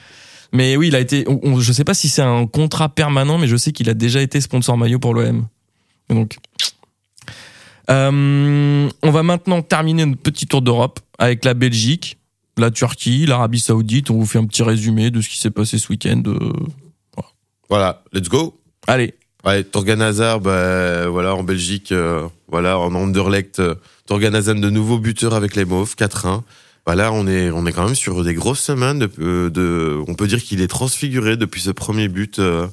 Mais oui, il a été on- on- je sais pas si c'est un contrat permanent mais je sais qu'il a déjà été sponsor maillot pour l'OM. Donc euh, on va maintenant terminer notre petit tour d'Europe avec la Belgique, la Turquie, l'Arabie Saoudite. On vous fait un petit résumé de ce qui s'est passé ce week-end. euh. Voilà, let's go. Allez, Ouais, Torgan Hazard, bah, voilà, en Belgique, euh, voilà, en Anderlecht, euh, Torgan Hazard de nouveau buteur avec les Mauves, 4-1. Voilà, on est, on est quand même sur des grosses semaines. De, euh, de, on peut dire qu'il est transfiguré depuis ce premier but. euh,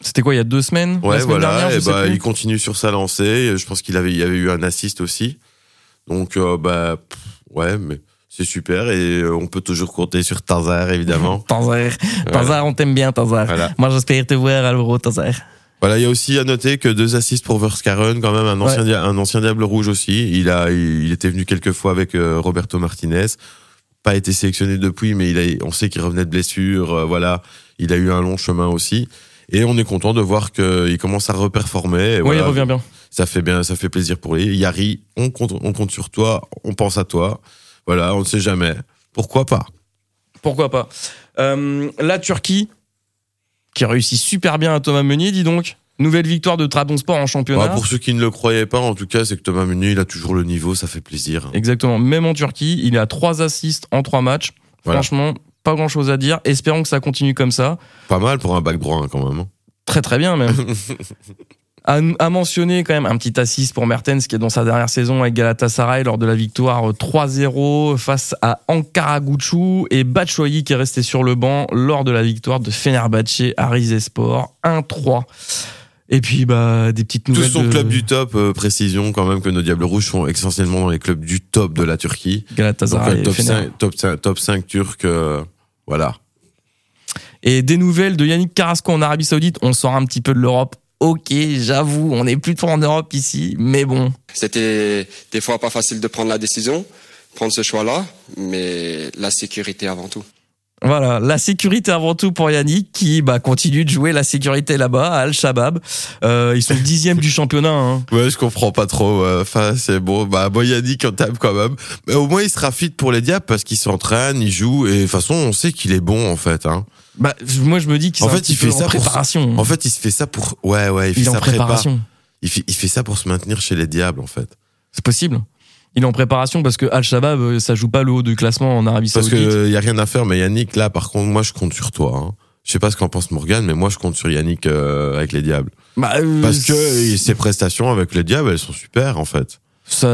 c'était quoi il y a deux semaines? Ouais, semaine voilà. dernière, et bah, il continue sur sa lancée. Je pense qu'il avait, il y avait eu un assist aussi. Donc, euh, bah, pff, ouais, mais c'est super. Et on peut toujours compter sur Tazar, évidemment. [laughs] Tanzer, Tanzer, on t'aime bien. Voilà. Moi j'espère te voir à l'Euro Tanzer. Voilà, il y a aussi à noter que deux assists pour Verskaren, quand même un ancien, un ancien diable rouge aussi. Il a, il, était venu quelques fois avec euh, Roberto Martinez. Pas été sélectionné depuis, mais il a, on sait qu'il revenait de blessure. euh, voilà, il a eu un long chemin aussi. Et on est content de voir qu'il commence à reperformer. Oui, voilà, il revient bien. Ça fait bien, ça fait plaisir pour lui. Yari, on compte, on compte sur toi, on pense à toi. Voilà, on ne sait jamais. Pourquoi pas? Pourquoi pas Euh, La Turquie, qui réussit super bien à Thomas Meunier, dis donc. Nouvelle victoire de Trabzonspor en championnat. Bah, Pour ceux qui ne le croyaient pas, en tout cas, c'est que Thomas Meunier, il a toujours le niveau, ça fait plaisir. Exactement. Même en Turquie, il a trois assists en trois matchs. Voilà. Franchement, pas grand chose à dire. Espérons que ça continue comme ça. Pas mal pour un bac hein, quand même. hein. Très très bien même. [laughs] à, à mentionner quand même un petit assist pour Mertens qui est dans sa dernière saison avec Galatasaray lors de la victoire 3-0 face à Ankara Gucu et Batshuayi qui est resté sur le banc lors de la victoire de Fenerbahçe à Rizespor 1-3. Et puis bah des petites Tous nouvelles son de club du top, euh, précision quand même que nos Diables Rouges sont essentiellement dans les clubs du top de la Turquie. Donc Galatasaray euh, et top, Fener. 5, top, 5, top 5 turcs, euh, voilà. Et des nouvelles de Yannick Carrasco en Arabie Saoudite, on sort un petit peu de l'Europe. Ok, j'avoue, on n'est plus en Europe ici, mais bon, C'était des fois pas facile de prendre la décision, prendre ce choix-là, mais la sécurité avant tout. Voilà, la sécurité avant tout pour Yannick qui bah, continue de jouer la sécurité là-bas à Al-Shabaab. Euh, ils sont dixième du championnat. Hein. Ouais, je comprends pas trop. Enfin, c'est bon. Bah, bon, Yannick, on tape quand même. Mais au moins, il sera fit pour les diables parce qu'il s'entraîne, il joue. Et de toute façon, on sait qu'il est bon, en fait. Hein. Bah, moi, je me dis qu'il En fait, il fait ça en pour- préparation. En fait, il se fait ça pour. Ouais, ouais, il fait en prépa. préparation. Il fait, il fait ça pour se maintenir chez les diables, en fait. C'est possible. Il est en préparation parce que Al-Shabaab, euh, ça joue pas le haut du classement en Arabie Parce Saoudite. que y a rien à faire. Mais Yannick, là, par contre, moi, je compte sur toi. Hein. Je sais pas ce qu'en pense Morgan, mais moi, je compte sur Yannick euh, avec les diables. Bah, euh, Parce que ses prestations avec les diables, elles sont super, en fait. ça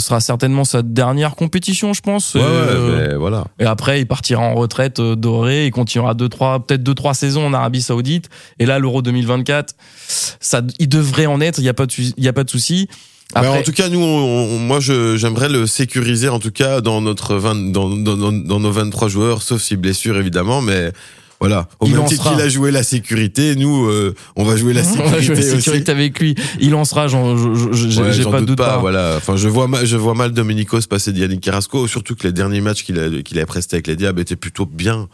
sera certainement sa dernière compétition, je pense. Ouais, Euh, mais voilà. Et après, il partira en retraite euh, dorée. Il continuera deux, trois, peut-être deux, trois saisons en Arabie Saoudite. Et là, l'Euro 2024, ça, il devrait en être. Il y a pas de, y a pas de souci. Après, en tout cas, nous, on- on- moi, j'aimerais le sécuriser, en tout cas, dans notre 20 dans, dans, dans, nos 23 joueurs, sauf si blessure, évidemment, mais voilà. Au Il même en titre sera. qu'il a joué la sécurité, nous, euh, on va jouer la [laughs] on sécurité va jouer la aussi. sécurité avec lui. Il je- je- j'ai Ouais, pas de doute pas, pas. voilà. Enfin, je vois mal, je vois mal Domenico se passer de Yannick Carrasco, surtout que les derniers matchs qu'il a, qu'il a presté avec les Diables étaient plutôt bien.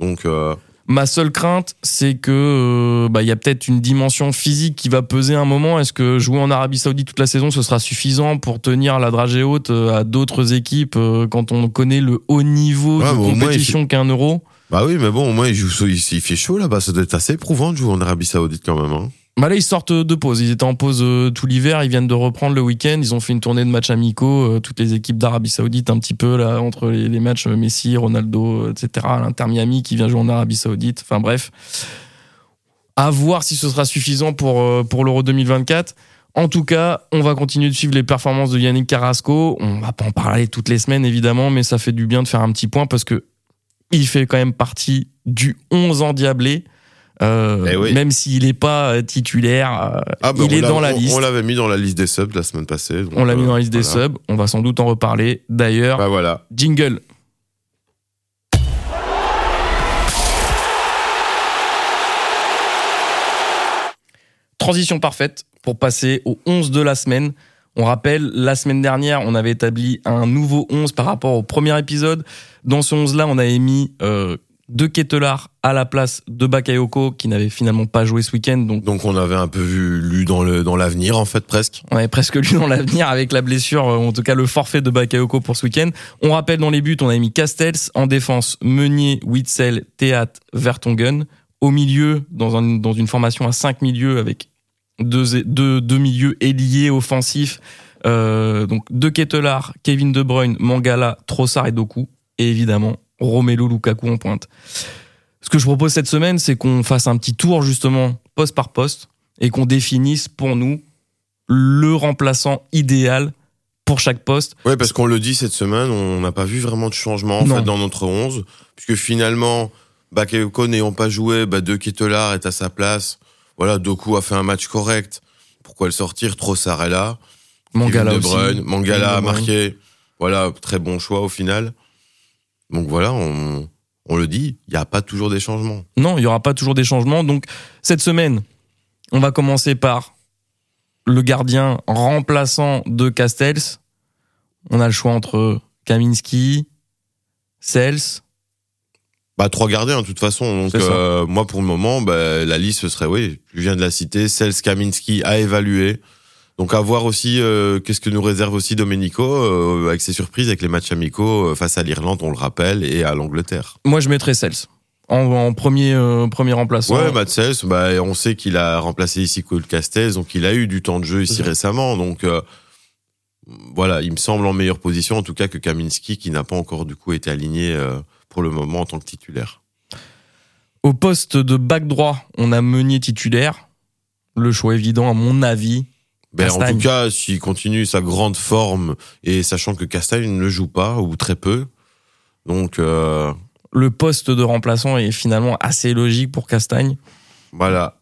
Donc, euh, Ma seule crainte, c'est que euh, bah, il y a peut-être une dimension physique qui va peser un moment. Est-ce que jouer en Arabie Saoudite toute la saison, ce sera suffisant pour tenir la dragée haute euh, à d'autres équipes euh, quand on connaît le haut niveau Ouais, de compétition qu'un euro? Bah oui, mais bon, au moins, il joue, il, il fait chaud là-bas. Ça doit être assez éprouvant de jouer en Arabie Saoudite quand même, hein. Bah là, ils sortent de pause. Ils étaient en pause euh, tout l'hiver. Ils viennent de reprendre le week-end. Ils ont fait une tournée de matchs amicaux. euh, toutes les équipes d'Arabie Saoudite, un petit peu là entre les, matchs euh, Messi, Ronaldo, euh, etc. L'Inter Miami qui vient jouer en Arabie Saoudite. Enfin bref, à voir si ce sera suffisant pour euh, pour l'Euro 2024. En tout cas, on va continuer de suivre les performances de Yannick Carrasco. On va pas en parler toutes les semaines évidemment, mais ça fait du bien de faire un petit point parce que il fait quand même partie du 11 endiablé. Euh, Eh oui. Même s'il n'est pas euh, titulaire, euh, Ah, bah, il est dans la on- liste. On l'avait mis dans la liste des subs la semaine passée. On l'a mis dans la liste des subs. On va sans doute en reparler. D'ailleurs, Bah voilà. jingle. Transition parfaite pour passer au 11 de la semaine. On rappelle, la semaine dernière, on avait établi un nouveau 11 par rapport au premier épisode. Dans ce 11-là, on avait mis euh, deux Ketelar à la place de Bakayoko, qui n'avait finalement pas joué ce week-end. Donc, Donc on avait un peu vu, lu dans le dans l'avenir en fait presque. On avait presque lu dans l'avenir avec la blessure, euh, en tout cas le forfait de Bakayoko pour ce week-end. On rappelle dans les buts, on avait mis Castells en défense, Meunier, Witzel, Théat, Vertonghen. Au milieu, dans, un, dans une formation à 5 milieux avec deux, deux, deux milieux ailiers offensifs. Euh, donc deux Kettelard, Kevin De Bruyne, Mangala, Trossard et Doku. Et évidemment, Romelu Lukaku en pointe. Ce que je propose cette semaine, c'est qu'on fasse un petit tour justement poste par poste et qu'on définisse pour nous le remplaçant idéal pour chaque poste. Ouais, parce qu'on le dit cette semaine, on n'a pas vu vraiment de changement en fait dans notre 11, puisque finalement, Bakayoko n'ayant pas joué, bah, De Ketelaar est à sa place. Voilà, Doku a fait un match correct. Pourquoi le sortir? Là. Mangala De aussi. Bruyne, Mangala a marqué. Voilà, très bon choix au final. Donc voilà, on, on le dit, il n'y a pas toujours des changements. Non, il y aura pas toujours des changements. Donc cette semaine, on va commencer par le gardien remplaçant de Castells. On a le choix entre Kaminski, Sels. Bah trois gardiens de toute façon. Donc euh, moi pour le moment, bah, la liste ce serait oui, je viens de la citer, Sels Kaminski à évaluer. Donc à voir aussi euh, qu'est-ce que nous réserve aussi Domenico euh, avec ses surprises avec les matchs amicaux euh, face à l'Irlande, on le rappelle, et à l'Angleterre. Moi, je mettrais Sels en, en premier, euh, premier remplaçant. Ouais, Matt Sels, bah, on sait qu'il a remplacé ici Cole Castells, donc il a eu du temps de jeu ici récemment. Donc euh, voilà, il me semble en meilleure position en tout cas que Kaminski qui n'a pas encore du coup été aligné euh, pour le moment en tant que titulaire. Au poste de back droit, on a Meunier titulaire. Le choix évident, à mon avis. Ben, en tout cas, s'il continue sa grande forme et sachant que Castagne ne joue pas ou très peu, donc euh, Le poste de remplaçant est finalement assez logique pour Castagne. voilà.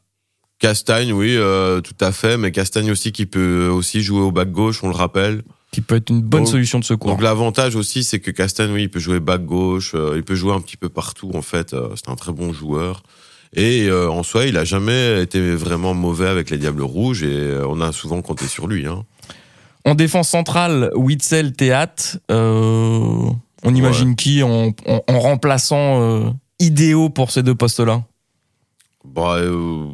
Castagne, oui, euh, tout à fait, mais Castagne aussi qui peut aussi jouer au back gauche, on le rappelle. qui peut être une bonne Donc- solution de secours. Donc l'avantage aussi, c'est que Castagne, oui, il peut jouer back gauche, euh, il peut jouer un petit peu partout en fait. c'est un très bon joueur. Et euh, en soi, il a jamais été vraiment mauvais avec les Diables Rouges et euh, on a souvent compté sur lui. Hein. En défense centrale, Witzel, Théâtre. Euh, On imagine qui en, en, en remplaçant euh, idéaux pour ces deux postes-là? Bah, euh,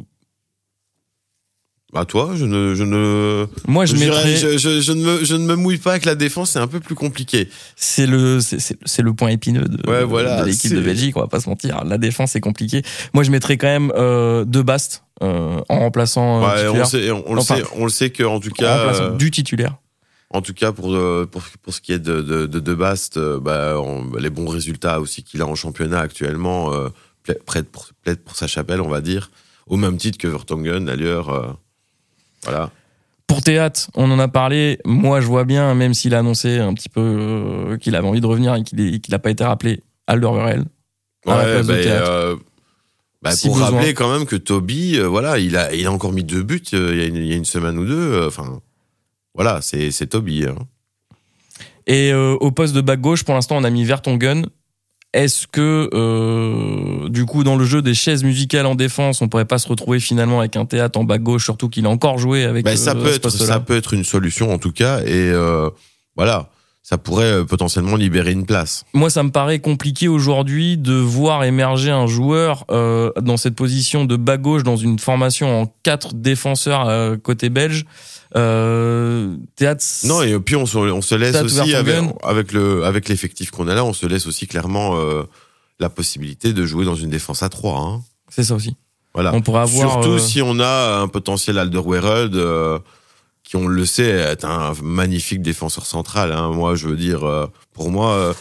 bah toi, je ne, je ne, Moi, je, mettrais. je, je- je ne me, je ne me mouille pas avec la défense, c'est un peu plus compliqué. C'est le, c'est- c'est c'est le point épineux de, Ouais, voilà, de l'équipe c'est- de Belgique, on va pas se mentir. La défense est compliquée. Moi, je mettrais quand même euh, De Bast euh, en remplaçant Ouais, on, titulaire. sait, on, on le sait, on le sait que en tout En cas, remplaçant euh, du titulaire. en tout cas pour euh, pour, pour ce qui est de de, de, de Bast, bah, on- les bons résultats aussi qu'il a en championnat actuellement euh, pla- plaident pour, pour sa chapelle, on va dire, au même titre que Vertonghen d'ailleurs. Voilà. Pour Théâtre, on en a parlé. Moi, je vois bien, même s'il a annoncé un petit peu euh, qu'il avait envie de revenir et qu'il n'a pas été rappelé, Alderweireld. À la place de bah, Théâtre. euh, bah, Si pour besoin. rappeler quand même que Toby, euh, voilà, il a, il a encore mis deux buts il y a une, il y a une semaine ou deux. Enfin, voilà, c'est Toby. hein. Et au poste de back gauche, pour l'instant, on a mis Vertonghen. Est-ce que, euh, du coup, dans le jeu des chaises musicales en défense, on pourrait pas se retrouver finalement avec un théâtre en back gauche, surtout qu'il a encore joué avec Bah, ça euh, peut être, ça peut être une solution en tout cas, et euh, voilà, ça pourrait euh, potentiellement libérer une place. Moi, ça me paraît compliqué aujourd'hui de voir émerger un joueur euh, dans cette position de bas gauche dans une formation en quatre défenseurs euh, côté belge. Euh, théâtre. Non, et puis on se, on se laisse aussi avec, le avec l'effectif qu'on a là, on se laisse aussi clairement euh, la possibilité de jouer dans une défense à 3 hein. c'est ça aussi. Voilà. On pourrait avoir. Surtout euh, si on a un potentiel Alderweireld euh, qui, on le sait, est un magnifique défenseur central. Hein. Moi, je veux dire, pour moi,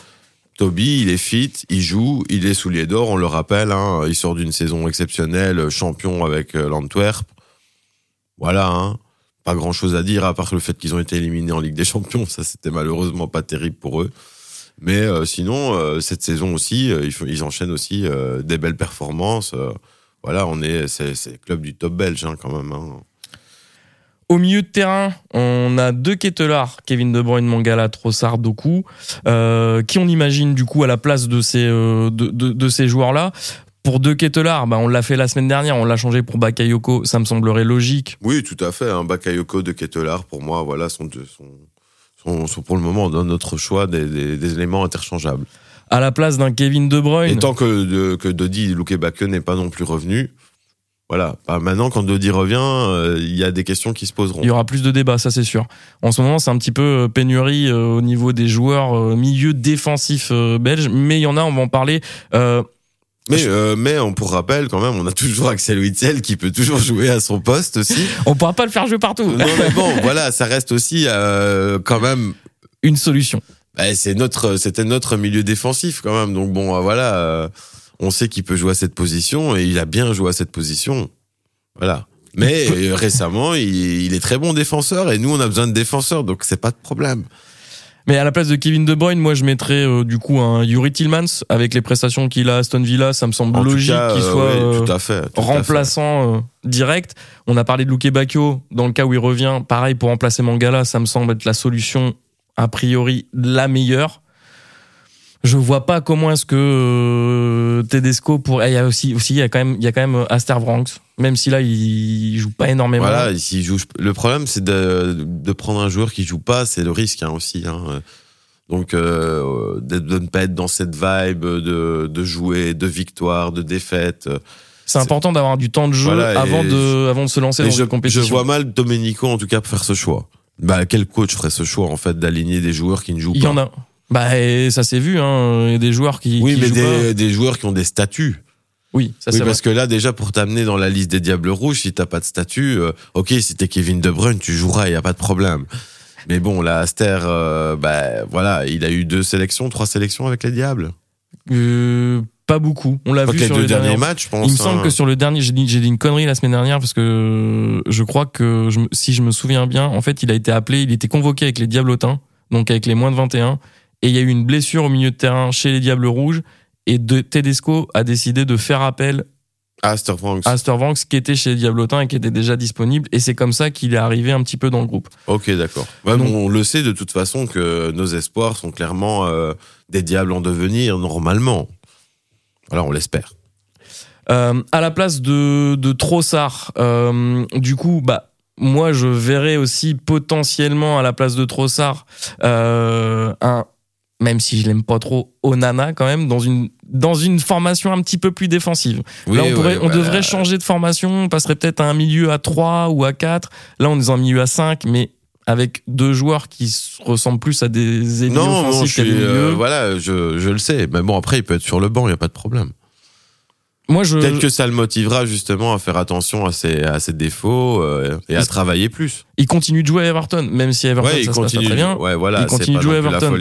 Toby, il est fit, il joue, il est soulier d'or, on le rappelle. Hein, il sort d'une saison exceptionnelle, champion avec l'Antwerp. Voilà, hein. Pas grand chose à dire à part le fait qu'ils ont été éliminés en Ligue des Champions. Ça, c'était malheureusement pas terrible pour eux. Mais euh, sinon, euh, cette saison aussi, euh, ils, enchaînent aussi des belles performances. voilà, on est, c'est, club du top belge hein, quand même. hein. Au milieu de terrain, on a deux Kettelard, Kevin De Bruyne, Mangala, Trossard, Doku, qui on imagine du coup à la place de ces, de- de ces joueurs-là? Pour deux Kettelard, bah, on l'a fait la semaine dernière, on l'a changé pour Bakayoko, ça me semblerait logique. Oui, tout à fait. Un Bakayoko de Kettelard, pour moi, voilà, sont, de- sont, sont, sont pour le moment dans notre choix des, des, des éléments interchangeables. À la place d'un Kevin De Et Bruyne, tant que, de, que Dodi Lukebake n'est pas non plus revenu, voilà. Bah, maintenant, quand Dodi revient, euh, il y a des questions qui se poseront. il y aura plus de débats, ça c'est sûr. En ce moment, c'est un petit peu euh, pénurie euh, au niveau des joueurs euh, milieu défensifs euh, belges, mais il y en a, on va en parler. Mais, euh, mais on pour rappel, quand même, on a toujours Axel Witzel qui peut toujours jouer à son poste aussi. [laughs] on pourra pas le faire jouer partout. non, mais bon, voilà, ça reste aussi euh, quand même Une solution. Bah, c'est notre, c'était notre milieu défensif quand même. Donc bon, euh, voilà, euh, on sait qu'il peut jouer à cette position et il a bien joué à cette position. Voilà. Mais euh, récemment, il, il est très bon défenseur et nous, on a besoin de défenseurs, donc c'est pas de problème. Mais à la place de Kevin De Bruyne, moi je mettrais euh, du coup un Yuri Tillmans avec les prestations qu'il a à Aston Villa, ça me semble En logique qu'il euh, soit oui, euh, tout à fait, tout à fait. remplaçant direct. On a parlé de Luke Bacchio, dans le cas où il revient, pareil pour remplacer Mangala, ça me semble être la solution a priori la meilleure. Je vois pas comment est-ce que Tedesco pour il y a aussi aussi il y a quand même il y a quand même Aster Vranks même si là il joue pas énormément. Voilà, joue, le problème, c'est de, de prendre un joueur qui joue pas, c'est le risque hein, aussi. Hein. Donc, euh, de, ne pas être dans cette vibe de, de jouer, de victoire, de défaite. C'est important d'avoir du temps de jeu Voilà, avant de avant de se lancer dans je, une compétition. je vois mal Domenico en tout cas faire ce choix. Bah, quel coach ferait ce choix en fait d'aligner des joueurs qui ne jouent Il pas? y en a. Bah, et ça s'est vu, hein. Il y a des joueurs qui. Oui, qui mais jouent des, pas. des joueurs qui ont des statuts. Oui, ça Oui, c'est parce que là déjà pour t'amener dans la liste des Diables Rouges, si t'as pas de statut, euh, ok, si t'es Kevin De Bruyne, tu joueras, il y a pas de problème. Mais bon, là, Aster, euh, bah voilà, il a eu deux sélections, trois sélections avec les Diables. Euh, pas beaucoup. On l'a vu les sur deux les derniers matchs, je pense. Il me semble hein. que sur le dernier, j'ai dit, j'ai dit une connerie la semaine dernière parce que je crois que je si je me souviens bien, en fait, il a été appelé, il était convoqué avec les Diablotins, donc avec les moins de 21, et il y a eu une blessure au milieu de terrain chez les Diables Rouges, et de, Tedesco a décidé de faire appel à Astervanks qui était chez les Diablotins et qui était déjà disponible, et c'est comme ça qu'il est arrivé un petit peu dans le groupe. Ok, d'accord. Ouais, Donc- bon, on le sait de toute façon que nos espoirs sont clairement euh, des diables en devenir normalement. Voilà, on l'espère. Euh, à la place de, de Trossard, euh, du coup, bah, moi, je verrais aussi potentiellement à la place de Trossard euh, un même si je l'aime pas trop, Onana quand même, dans une, dans une formation un petit peu plus défensive. Oui, Là, on, pourrait, ouais, on bah, devrait changer de formation, on passerait peut-être à un milieu à 3 ou à 4. Là, on est dans un milieu à 5, mais avec deux joueurs qui se ressemblent plus à des ailiers Non, non, je suis, des euh, voilà, je, je le sais. Mais bon, après, il peut être sur le banc, il y a pas de problème. Moi, je, Peut-être que ça le motivera justement à faire attention à ses, à ses défauts euh, et à travailler plus. il continue de jouer à Everton, même si Everton, Ouais, il ça se passe pas très bien. Ouais, voilà, Il continue de jouer la Everton.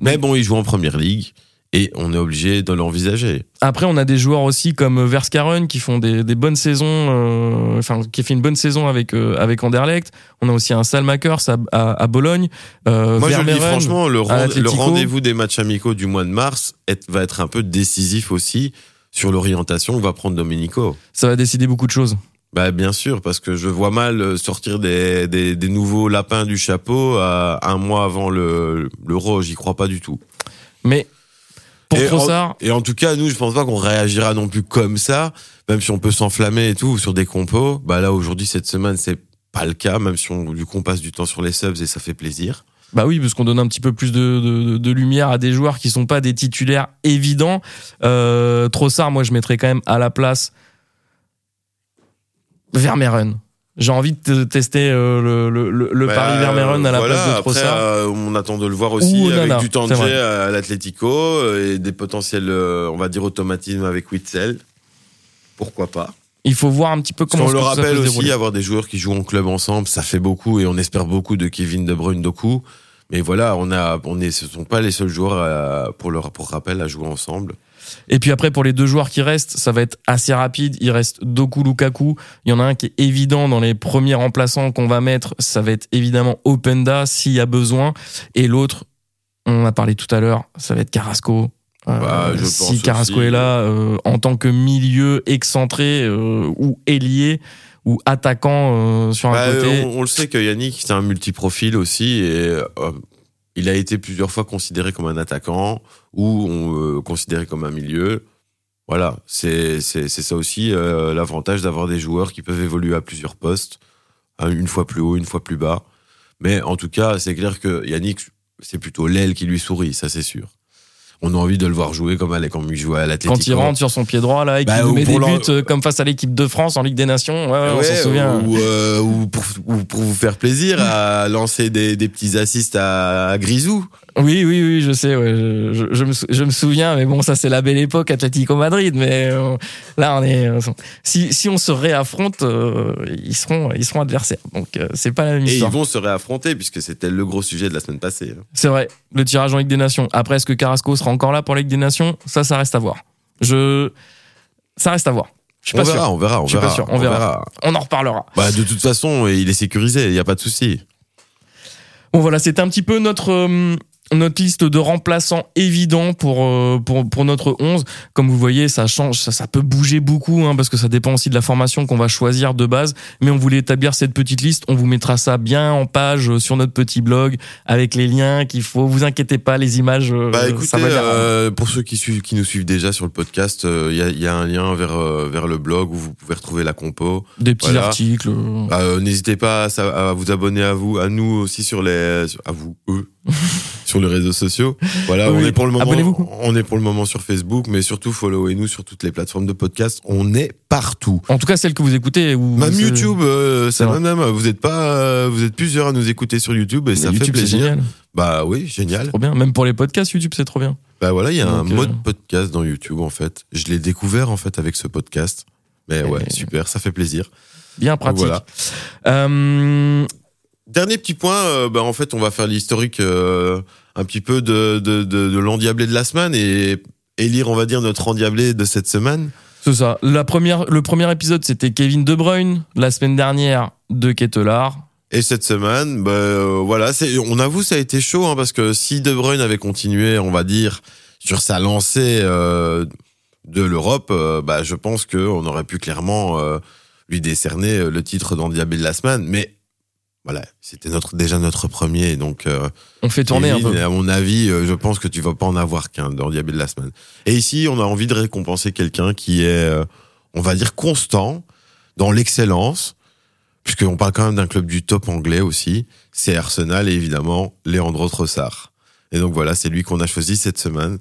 Mais bon, il joue en première ligue et on est obligé de l'envisager. Après, on a des joueurs aussi comme Verskaren qui font des, des bonnes saisons, euh, enfin qui fait une bonne saison avec euh, avec Anderlecht. On a aussi un Salmakers à, à, à Bologne. Euh, Moi, je le dis franchement, le, rend- rendez-vous des matchs amicaux du mois de mars est- va être un peu décisif aussi sur l'orientation que va prendre Domenico. ça va décider beaucoup de choses. Bah bien sûr, parce que je vois mal euh, sortir des, des, des nouveaux lapins du chapeau à un mois avant le l'euro. J'y crois pas du tout. Mais pour Et Trossard, Et en tout cas, nous, je pense pas qu'on réagira non plus comme ça, même si on peut s'enflammer et tout sur des compos. Bah là, aujourd'hui, cette semaine, c'est pas le cas, même si on, du coup, on passe du temps sur les subs et ça fait plaisir. bah oui, parce qu'on donne un petit peu plus de, de, de lumière à des joueurs qui sont pas des titulaires évidents. Euh, Trossard, moi, je mettrais quand même à la place Vermeeren. J'ai envie de te- tester euh, le, le, le, le Bah, pari Vermeeren à la voilà, place de Trossard. euh, on attend de le voir aussi avec du jeu à l'Atlético euh, et des potentiels, on va dire, automatismes avec Witzel. Pourquoi pas? Il faut voir un petit peu comment qu'on le rappelle aussi, avoir des joueurs qui jouent en club ensemble, ça fait beaucoup et on espère beaucoup de Kevin De Bruyne Doku. Mais voilà, on a, on est, ce sont pas les seuls joueurs à- pour leur, pour rappel à jouer ensemble. Et puis après, pour les deux joueurs qui restent, ça va être assez rapide. Il reste Doku Lukaku. Il y en a un qui est évident dans les premiers remplaçants qu'on va mettre. Ça va être évidemment Openda s'il y a besoin. Et l'autre, on a parlé tout à l'heure, ça va être Carrasco. Euh, Bah, je si pense Carrasco aussi. est là euh, en tant que milieu excentré euh, ou ailier ou attaquant euh, sur un Bah, côté. on, on le sait que Yannick, c'est un multiprofil aussi et euh, il a été plusieurs fois considéré comme un attaquant ou euh, considéré comme un milieu. Voilà, c'est ça aussi euh, l'avantage d'avoir des joueurs qui peuvent évoluer à plusieurs postes, hein, une fois plus haut, une fois plus bas. Mais en tout cas, c'est clair que Yannick, c'est plutôt l'aile qui lui sourit, ça c'est sûr. On a envie de le voir jouer comme, elle, comme il jouait à l'Atlético. Quand il rentre sur son pied droit là et qu'il Bah, met des buts euh, comme face à l'équipe de France en Ligue des Nations, ouais, ouais, on s'en souvient. Ou, euh, ou pour, ou pour vous faire plaisir à lancer des, des petits assists à, à Grisou. Oui, oui, oui, je sais, ouais, je, je, je me, je me souviens, mais bon, ça c'est la belle époque Atlético Madrid, mais euh, là on est, si, si on se réaffronte, euh, ils seront, ils seront adversaires, donc c'est pas la même Et ils vont se réaffronter puisque c'était le gros sujet de la semaine passée. hein. C'est vrai, le tirage en Ligue des Nations. Après, est-ce que Carrasco sera encore là pour la Ligue des Nations Ça, ça reste à voir. Je, ça reste à voir. Je suis On pas verra, sûr. on verra, sûr, on verra. On en reparlera. Bah, de toute façon, il est sécurisé, il n'y a pas de souci. Bon voilà, c'était un petit peu notre euh, notre liste de remplaçants évidents pour euh, pour pour notre 11. Comme vous voyez, ça change, ça, ça peut bouger beaucoup hein, parce que ça dépend aussi de la formation qu'on va choisir de base. Mais on voulait établir cette petite liste. On vous mettra ça bien en page euh, sur notre petit blog avec les liens qu'il faut. Vous inquiétez pas, les images. euh, Bah écoutez, ça va bien. euh, pour ceux qui, suivent, qui nous suivent déjà sur le podcast, euh, il y, a, y a un lien vers, vers le blog où vous pouvez retrouver la compo. Des petits voilà. articles. euh. Euh, N'hésitez pas à, à vous abonner à vous, à nous aussi sur les, à vous, eux, [laughs] sur les réseaux sociaux. Voilà, Oui, on est pour le moment, on est pour le moment sur Facebook, mais surtout followez-nous sur toutes les plateformes de podcast. On est partout. En tout cas, celle que vous écoutez. Ou Même YouTube, euh, c'est ça même, vous êtes pas, euh, vous êtes plusieurs à nous écouter sur YouTube et Mais ça fait YouTube, plaisir. génial. Bah oui, génial. Trop bien. Même pour les podcasts, YouTube, c'est trop bien. Bah voilà, il y a un Donc, euh, mode podcast dans YouTube en fait. Je l'ai découvert en fait avec ce podcast. Mais ouais, Et- super, ça fait plaisir. Bien pratique. voilà. Euh, Dernier petit point, euh, bah en fait, on va faire l'historique euh, un petit peu de, de, de, de l'endiablé de la semaine et élire, on va dire, notre endiablé de cette semaine. C'est ça. La première, le premier épisode, c'était Kevin De Bruyne. La semaine dernière, De Kettelard. Et cette semaine, bah, euh, voilà, on avoue, ça a été chaud hein, parce que si De Bruyne avait continué, on va dire, sur sa lancée de l'Europe, bah, je pense qu'on aurait pu clairement lui décerner le titre d'endiablé de la semaine. Mais voilà, c'était notre déjà notre premier, donc euh, On fait tourner un peu. à mon avis, euh, je pense que tu vas pas en avoir qu'un d'endiablé de la semaine. Et ici, on a envie de récompenser quelqu'un qui est, euh, on va dire, constant dans l'excellence, puisqu'on parle quand même d'un club du top anglais aussi. C'est Arsenal et évidemment Leandro Trossard. Et donc voilà, c'est lui qu'on a choisi cette semaine.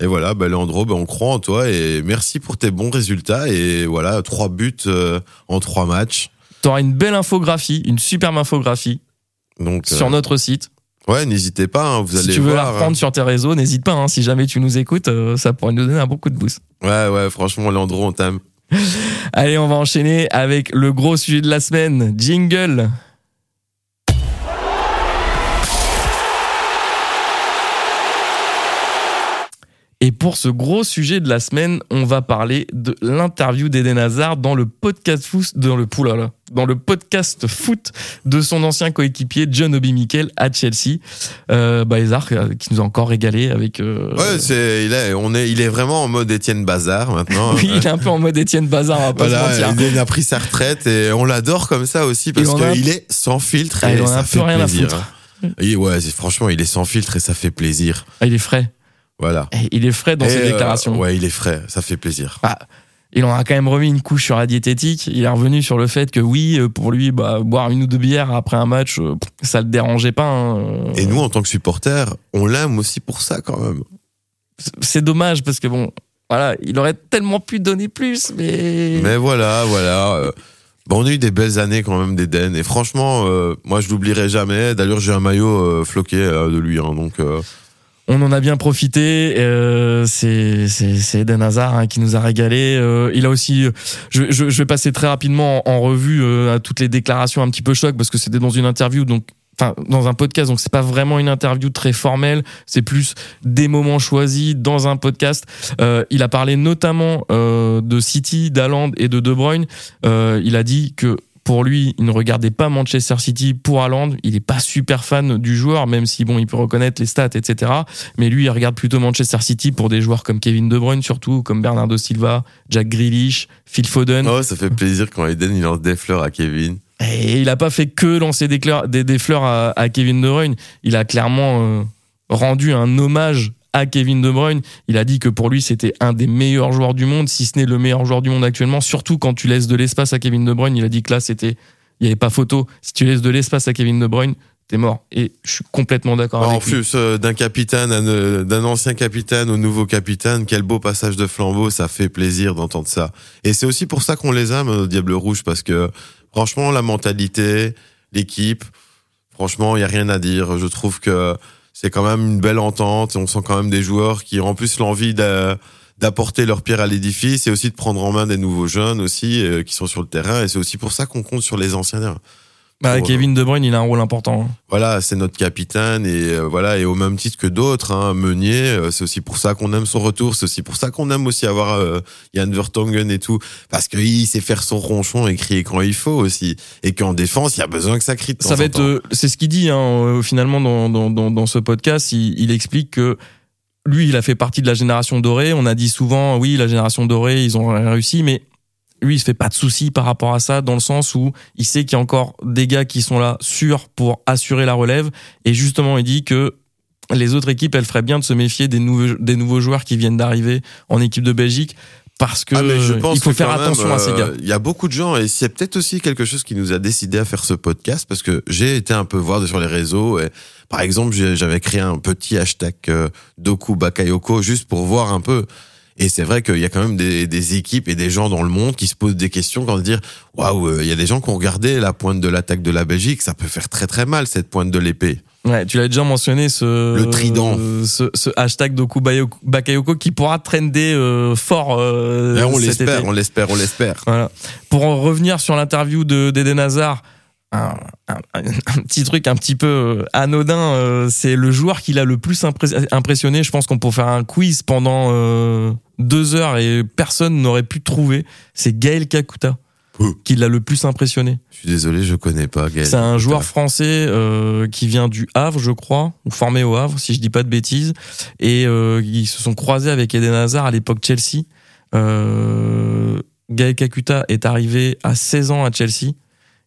Et voilà, bah, Leandro, bah, on croit en toi et merci pour tes bons résultats. Et voilà, trois buts euh, en trois matchs. Tu auras une belle infographie, une superbe infographie Donc, euh, sur notre site. ouais, n'hésitez pas, hein, vous Si allez tu veux la voir. reprendre sur tes réseaux, n'hésite pas. hein. Si jamais tu nous écoutes, euh, ça pourrait nous donner un bon coup de boost. Ouais, ouais, franchement, Leandro, on t'aime. [laughs] Allez, on va enchaîner avec le gros sujet de la semaine. Jingle. Et pour ce gros sujet de la semaine, on va parler de l'interview d'Eden Hazard dans le podcast foot, dans le poulala, dans le podcast foot de son ancien coéquipier John Obi Mikel à Chelsea. Euh, bah, Hazard euh, qui nous a encore régalé avec. euh, Ouais, c'est, il est, on est, il est vraiment en mode Étienne Bazar maintenant. [laughs] oui, il est un peu en mode Étienne Bazar, on va pas se mentir. il a pris sa retraite et on l'adore comme ça aussi parce qu'il est sans filtre Ah, et en a ça fait rien à plaisir. foutre. Et ouais, franchement, il est sans filtre et ça fait plaisir. Ah, il est frais. Voilà. Il est frais dans Et, ses euh, déclarations. ouais, il est frais, ça fait plaisir. Ah, il en a quand même remis une couche sur la diététique. Il est revenu sur le fait que oui, euh, pour lui, bah, boire une ou deux bières après un match, euh, ça le dérangeait pas. hein. Et nous, en tant que supporters, on l'aime aussi pour ça quand même. c'est dommage parce que bon, voilà, il aurait tellement pu donner plus, mais. Mais voilà, voilà. bon, on a eu des belles années quand même d'Eden et franchement, euh, moi je l'oublierai jamais. D'ailleurs, j'ai un maillot euh, floqué euh, de lui, hein, donc. Euh, On en a bien profité. euh, c'est c'est Eden Hazard hein, qui nous a régalé. Euh, il a aussi. Je, je, je vais passer très rapidement en, revue euh, à toutes les déclarations un petit peu choc parce que c'était dans une interview donc. Enfin, dans un podcast, donc c'est pas vraiment une interview très formelle, c'est plus des moments choisis dans un podcast. Euh, il a parlé notamment euh, de City, d'Haaland et de De Bruyne. Euh, il a dit que pour lui, il ne regardait pas Manchester City pour Haaland. Il est pas super fan du joueur, même si bon, il peut reconnaître les stats, etc. Mais lui, il regarde plutôt Manchester City pour des joueurs comme Kevin De Bruyne, surtout comme Bernardo Silva, Jack Grealish, Phil Foden. Oh, ça fait plaisir quand Eden il lance des fleurs à Kevin. Et il a pas fait que lancer des, clairs- des, des fleurs à, à Kevin De Bruyne. Il a clairement euh, rendu un hommage à Kevin De Bruyne. Il a dit que pour lui, c'était un des meilleurs joueurs du monde, si ce n'est le meilleur joueur du monde actuellement. Surtout quand tu laisses de l'espace à Kevin De Bruyne. Il a dit que là, c'était, il n'y avait pas photo. Si tu laisses de l'espace à Kevin De Bruyne, t'es mort. Et je suis complètement d'accord en avec lui. plus euh, d'un capitaine, ne- d'un ancien capitaine au nouveau capitaine, quel beau passage de flambeau, ça fait plaisir d'entendre ça. Et c'est aussi pour ça qu'on les aime, euh, Diable Rouge, parce que franchement, la mentalité, l'équipe, franchement, il y a rien à dire. Je trouve que c'est quand même une belle entente. On sent quand même des joueurs qui ont en plus l'envie d'a- d'apporter leur pierre à l'édifice et aussi de prendre en main des nouveaux jeunes aussi euh, qui sont sur le terrain. Et c'est aussi pour ça qu'on compte sur les anciens. Bah, Kevin De Bruyne, il a un rôle important. hein. voilà, c'est notre capitaine et euh, voilà et au même titre que d'autres, hein, Meunier, euh, c'est aussi pour ça qu'on aime son retour, c'est aussi pour ça qu'on aime aussi avoir euh, Yann Vertonghen et tout, parce qu'il sait faire son ronchon et crier quand il faut aussi, et qu'en défense il y a besoin que ça crie. De temps Ça va être, euh, c'est ce qu'il dit hein, euh, finalement dans, dans, dans, dans ce podcast. Il, il explique que lui, il a fait partie de la génération dorée. On a dit souvent, oui, la génération dorée, ils ont réussi, mais lui, il se fait pas de soucis par rapport à ça, dans le sens où il sait qu'il y a encore des gars qui sont là sûrs pour assurer la relève. Et justement, il dit que les autres équipes, elles feraient bien de se méfier des nouveaux, des nouveaux joueurs qui viennent d'arriver en équipe de Belgique, parce que Ah, mais je pense il faut faire même, attention à ces euh, gars. Il y a beaucoup de gens et c'est peut-être aussi quelque chose qui nous a décidé à faire ce podcast parce que j'ai été un peu voir sur les réseaux. Et, par exemple, j'avais créé un petit hashtag euh, Doku Bakayoko juste pour voir un peu. Et c'est vrai qu'il y a quand même des, des équipes et des gens dans le monde qui se posent des questions quand dire waouh, euh, il y a des gens qui ont regardé la pointe de l'attaque de la Belgique, ça peut faire très très mal cette pointe de l'épée. Ouais, tu l'as déjà mentionné ce Le trident. ce, ce hashtag Doku Bakayoko qui pourra trender euh, fort. euh, Et on l'espère, on l'espère, on l'espère. Voilà. Pour en revenir sur l'interview de d'Eden Hazard, un, un- un petit truc un petit peu euh, anodin, euh, c'est le joueur qui l'a le plus impressionné. Je pense qu'on peut faire un quiz pendant euh, deux heures et personne n'aurait pu trouver. C'est Gaël Kakuta qui l'a le plus impressionné. Je suis désolé, je connais pas Gaël. C'est un joueur français euh, qui vient du Havre, je crois, ou formé au Havre, si je dis pas de bêtises. Et ils se sont croisés avec Eden Hazard à l'époque Chelsea. Gaël Kakuta est arrivé à 16 ans à Chelsea.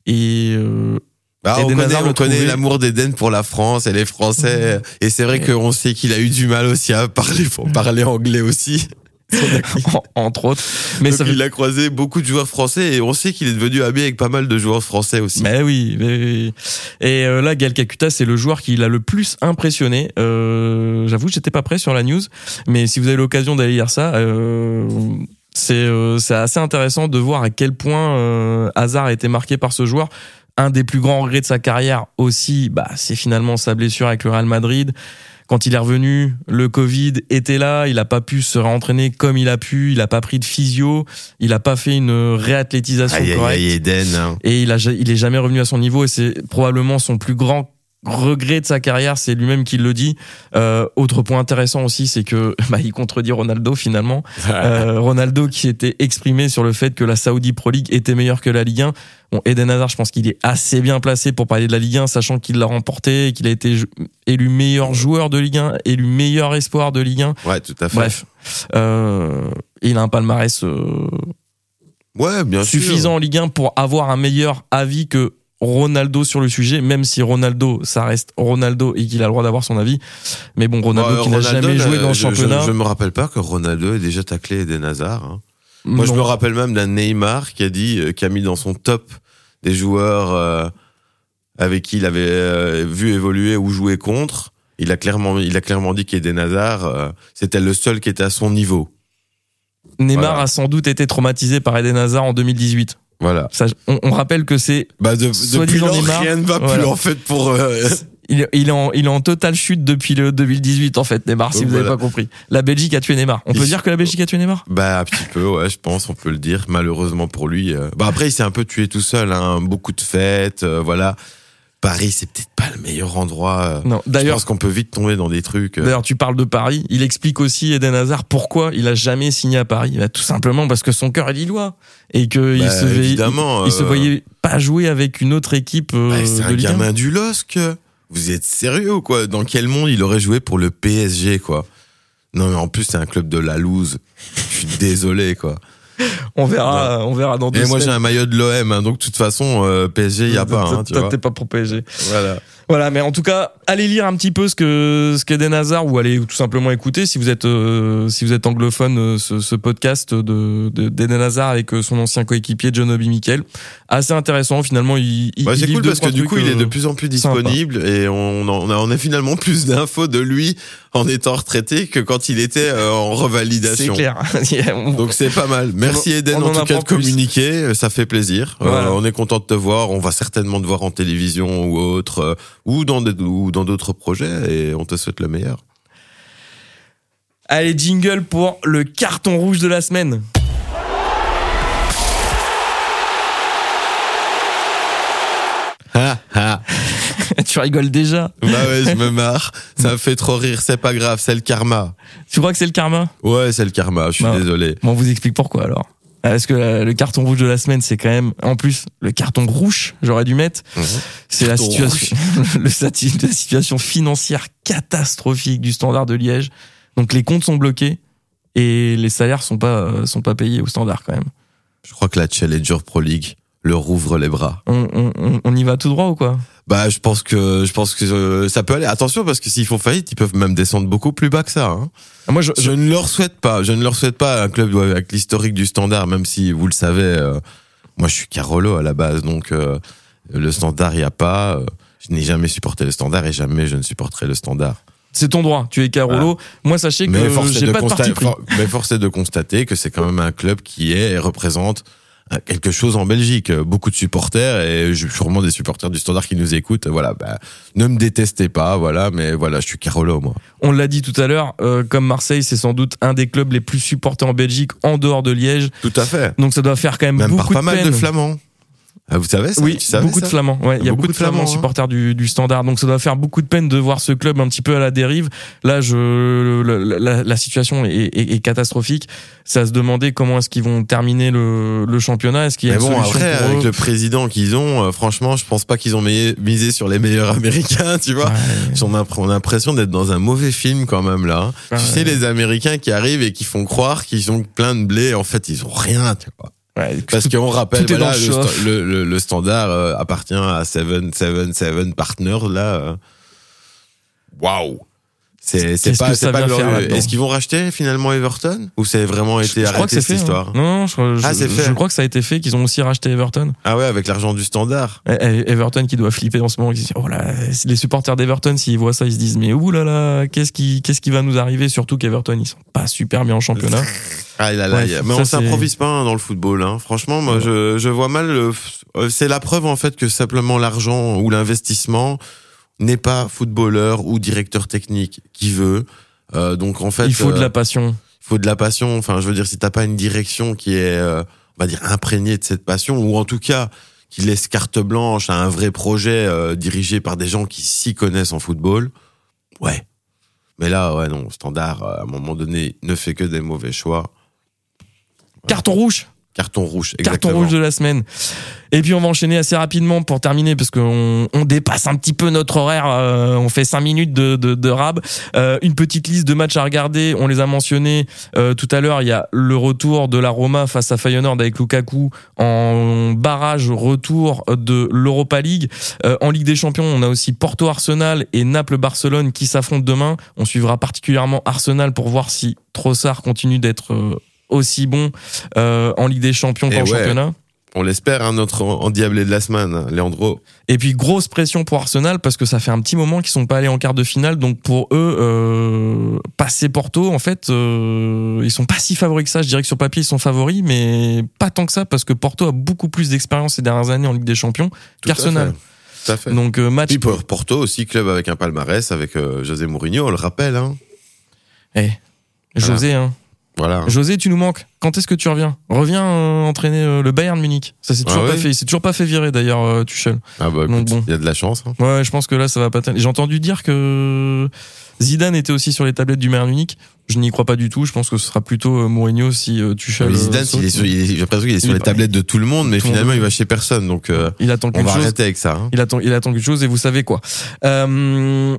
Et euh, Bah, on connaît, on connaît l'amour d'Eden pour la France et les Français. Et c'est vrai qu'on sait qu'il a eu du mal aussi à parler, pour parler anglais aussi. [laughs] En- entre autres. Mais Donc ça il a croisé beaucoup de joueurs français et on sait qu'il est devenu ami avec pas mal de joueurs français aussi. Mais oui, mais oui. Et euh, là, Gal Kakuta, c'est le joueur qui l'a le plus impressionné. Euh, J'avoue, j'étais pas prêt sur la news, mais si vous avez l'occasion d'aller lire ça, euh, c'est euh, assez intéressant de voir à quel point euh, Hazard a été marqué par ce joueur. Un des plus grands regrets de sa carrière aussi, bah, c'est finalement sa blessure avec le Real Madrid. Quand il est revenu, le Covid était là, il a pas pu se réentraîner comme il a pu, il a pas pris de physio, il a pas fait une réathlétisation Aïe correcte aïe Eden. hein. et il a il est jamais revenu à son niveau et c'est probablement son plus grand regret de sa carrière, c'est lui-même qui le dit. Euh, autre point intéressant aussi, c'est que [laughs] bah, il contredit Ronaldo finalement. Euh, Ronaldo qui s'était exprimé sur le fait que la Saudi Pro League était meilleure que la Ligue 1. Bon, Eden Hazard, je pense qu'il est assez bien placé pour parler de la Ligue 1, sachant qu'il l'a remporté, qu'il a été élu meilleur joueur de Ligue 1, élu meilleur espoir de Ligue 1. Ouais, tout à fait. Bref, euh, il a un palmarès euh, Ouais, bien sûr. suffisant en Ligue 1 pour avoir un meilleur avis que Ronaldo sur le sujet, même si Ronaldo, ça reste Ronaldo et qu'il a le droit d'avoir son avis. Mais bon, Ronaldo qui n'a jamais joué dans le je- championnat. Je, je me rappelle pas que Ronaldo ait déjà taclé Eden Hazard. hein. Moi, je me rappelle même d'un Neymar qui a dit, euh, qui a mis dans son top des joueurs euh, avec qui il avait euh, vu évoluer ou jouer contre. Il a clairement, il a clairement dit qu'Eden Hazard, euh, c'était le seul qui était à son niveau. Neymar Voilà. a sans doute été traumatisé par Eden Hazard en 2018. Voilà. Ça, on, on rappelle que c'est Bah, de, depuis lors, rien ne va plus voilà. en fait pour. euh, il, est- il est en, il est en totale chute depuis le 2018 en fait Neymar si vous n'avez voilà. pas compris. La Belgique a tué Neymar. On peut dire que la Belgique a tué Neymar? Bah un petit peu, ouais, je pense, on peut le dire. Malheureusement pour lui. euh. Bah après, il s'est un peu tué tout seul. Hein. Beaucoup de fêtes, euh, voilà. Paris, c'est peut-être pas le meilleur endroit. euh. Non. Je D'ailleurs, pense qu'on peut vite tomber dans des trucs. euh. D'ailleurs, tu parles de Paris. Il explique aussi Eden Hazard pourquoi il a jamais signé à Paris. Bah, tout simplement parce que son cœur est lillois et que il Bah, se voyait, évidemment, il, il se euh, voyait pas jouer avec une autre équipe Bah, c'est de un Ligue 1. gamin du LOSC. Vous êtes sérieux ou quoi? Dans quel monde il aurait joué pour le PSG quoi? Non mais en plus c'est un club de la loose. Je suis désolé quoi. On verra, on verra dans deux Et moi j'ai un maillot de l'OM, hein, donc de toute façon euh, PSG il y a pas. Hein, Toi. T'es pas pour PSG. Voilà. Voilà, mais en tout cas, allez lire un petit peu ce que ce qu'Eden Hazard ou allez tout simplement écouter si vous êtes euh, si vous êtes anglophone euh, ce, ce podcast de de- d'Eden Hazard avec euh, son ancien coéquipier John Obi Mikel. Assez intéressant finalement. Il, c'est cool parce que du coup, il est de euh, plus en plus sympa. disponible et on, en- on, a, on a finalement plus d'infos de lui en étant retraité que quand il était euh, en C'est revalidation. clair. [laughs] On- Donc c'est pas mal. Merci Eden on en en tout cas de plus. communiquer, euh, ça fait plaisir. Euh, on est content de te voir. On va certainement te voir en télévision ou autre, euh, ou dans des- ou dans d'autres projets et on te souhaite le meilleur. Allez, jingle pour le carton rouge de la semaine. [laughs] Tu rigoles déjà. Bah ouais, je me marre. [laughs] Ça me fait trop rire. C'est pas grave, c'est le karma. Tu crois que c'est le karma? Ouais, c'est le karma. Je suis Non. désolé. Bon, on vous explique pourquoi alors. Parce que euh, le carton rouge de la semaine, c'est quand même, en plus, le carton rouge, j'aurais dû mettre, c'est la situation, [laughs] le la situation financière catastrophique du standard de Liège. Donc les comptes sont bloqués et les salaires sont pas, euh, sont pas payés au standard quand même. Je crois que la Challenger Pro League leur ouvre les bras. On- on- on y va tout droit ou quoi? Bah, je pense que je pense que euh, ça peut aller. Attention parce que s'ils font faillite, ils peuvent même descendre beaucoup plus bas que ça. Hein. Ah, Moi, je, Je ne leur souhaite pas. Je ne leur souhaite pas un club avec l'historique du Standard, même si vous le savez. euh, moi, je suis Carolo à la base, donc euh, le Standard, il y a pas. euh, je n'ai jamais supporté le Standard et jamais je ne supporterai le Standard. c'est ton droit. Tu es Carolo. Moi, sachez que j'ai pas de parti pris. mais force est de constater que c'est quand même un club qui est et représente quelque chose en Belgique. Euh, Beaucoup de supporters et sûrement des supporters du Standard qui nous écoutent. Voilà, bah, ne me détestez pas, voilà, mais voilà, je suis Carolo, moi. On l'a dit tout à l'heure, euh, comme Marseille, c'est sans doute un des clubs les plus supportés en Belgique, en dehors de Liège. Tout à fait. Donc ça doit faire quand même, Même par beaucoup pas de mal peine. de Flamands. Ah, vous savez ça Oui, Tu savais beaucoup ça de flamands. Ouais, il y a beaucoup, de flamands, Flamands, hein. supporters du, du standard. Donc ça doit faire beaucoup de peine de voir ce club un petit peu à la dérive. Là, je, la, la- la situation est, est- est catastrophique. Ça se demandait comment est-ce qu'ils vont terminer le, le championnat. Est-ce qu'il y a Mais une bon, après, avec le président qu'ils ont, euh, franchement, je pense pas qu'ils ont mi- misé sur les meilleurs [laughs] Américains, tu vois. Ouais. On a on a l'impression d'être dans un mauvais film quand même là. Ouais. Tu sais, les Américains qui arrivent et qui font croire qu'ils ont plein de blé, en fait, ils ont rien, tu vois. Ouais, [laughs] Parce qu'on rappelle, le, le sta- le, le- le standard euh, appartient à 777 Partners, là. euh. Waouh! C'est c'est Qu'est-ce pas que c'est ça pas vient faire glorieux. là-dedans Est-ce qu'ils vont racheter finalement Everton? Ou c'est vraiment été je crois que arrêté c'est cette fait. hein. histoire? Non, non, je, je- Ah, c'est fait. je crois que ça a été fait, qu'ils ont aussi racheté Everton. Ah ouais, avec l'argent du standard. Eh, eh, Everton qui doit flipper en ce moment. Oh là, les supporters d'Everton, s'ils voient ça, ils se disent, mais ouh là là, qu'est-ce qui, qu'est-ce qui va nous arriver? Surtout qu'Everton, ils sont pas super bien en championnat. Ah là là, Ouais, y a- ça, mais on c'est- s'improvise pas hein, dans le football. Hein. Franchement, moi, je, je vois mal. le- euh, C'est la preuve en fait que simplement l'argent ou l'investissement n'est pas footballeur ou directeur technique qui veut. Euh, donc en fait, Il faut de euh, la passion. il faut de la passion. Enfin, je veux dire, si t'as pas une direction qui est, euh, on va dire, imprégnée de cette passion, ou en tout cas qui laisse carte blanche à un vrai projet euh, dirigé par des gens qui s'y connaissent en football, ouais. Mais là, ouais, non, Standard, euh, à un moment donné, ne fait que des mauvais choix. Carton rouge. Carton rouge, Carton exactement. rouge de la semaine. Et puis on va enchaîner assez rapidement pour terminer parce qu'on on dépasse un petit peu notre horaire. euh, on fait 5 minutes de, de, de rab. Euh, une petite liste de matchs à regarder. On les a mentionnés euh, tout à l'heure. Il y a le retour de la Roma face à Feyenoord avec Lukaku en barrage retour de l'Europa League. Euh, en Ligue des Champions, on a aussi Porto Arsenal et Naples Barcelone qui s'affrontent demain. On suivra particulièrement Arsenal pour voir si Trossard continue d'être euh, aussi bon euh, en Ligue des Champions qu'en ouais. championnat. On l'espère, hein, notre endiablé de la semaine, hein, Leandro. Et puis grosse pression pour Arsenal parce que ça fait un petit moment qu'ils sont pas allés en quart de finale. Donc pour eux, euh, passer Porto, en fait, euh, ils sont pas si favoris que ça. Je dirais que sur papier ils sont favoris, mais pas tant que ça parce que Porto a beaucoup plus d'expérience ces dernières années en Ligue des Champions qu'Arsenal. Tout à fait. Donc euh, match. Puis pour Porto aussi, club avec un palmarès, avec José Mourinho, on le rappelle. Hein. Eh, José, hein. Voilà. José, tu nous manques. Quand est-ce que tu reviens Reviens euh, entraîner euh, le Bayern Munich. Ça s'est toujours Ah pas ouais fait. Il s'est toujours pas fait virer d'ailleurs, euh, Tuchel. Ah bah Donc bon. il y a de la chance. hein. Ouais, je pense que là, ça va pas. J'ai entendu dire que Zidane était aussi sur les tablettes du Bayern Munich. Je n'y crois pas du tout. Je pense que ce sera plutôt euh, Mourinho si euh, Tuchel. Mais euh, Zidane, saute. il est sur, il est- j'ai l'impression qu'il est sur les tablettes de tout le monde, mais finalement, monde. il va chez personne. Donc, euh, Il attend on va chose. arrêter avec ça. hein. Il attend, il attend quelque chose et vous savez quoi. Euh,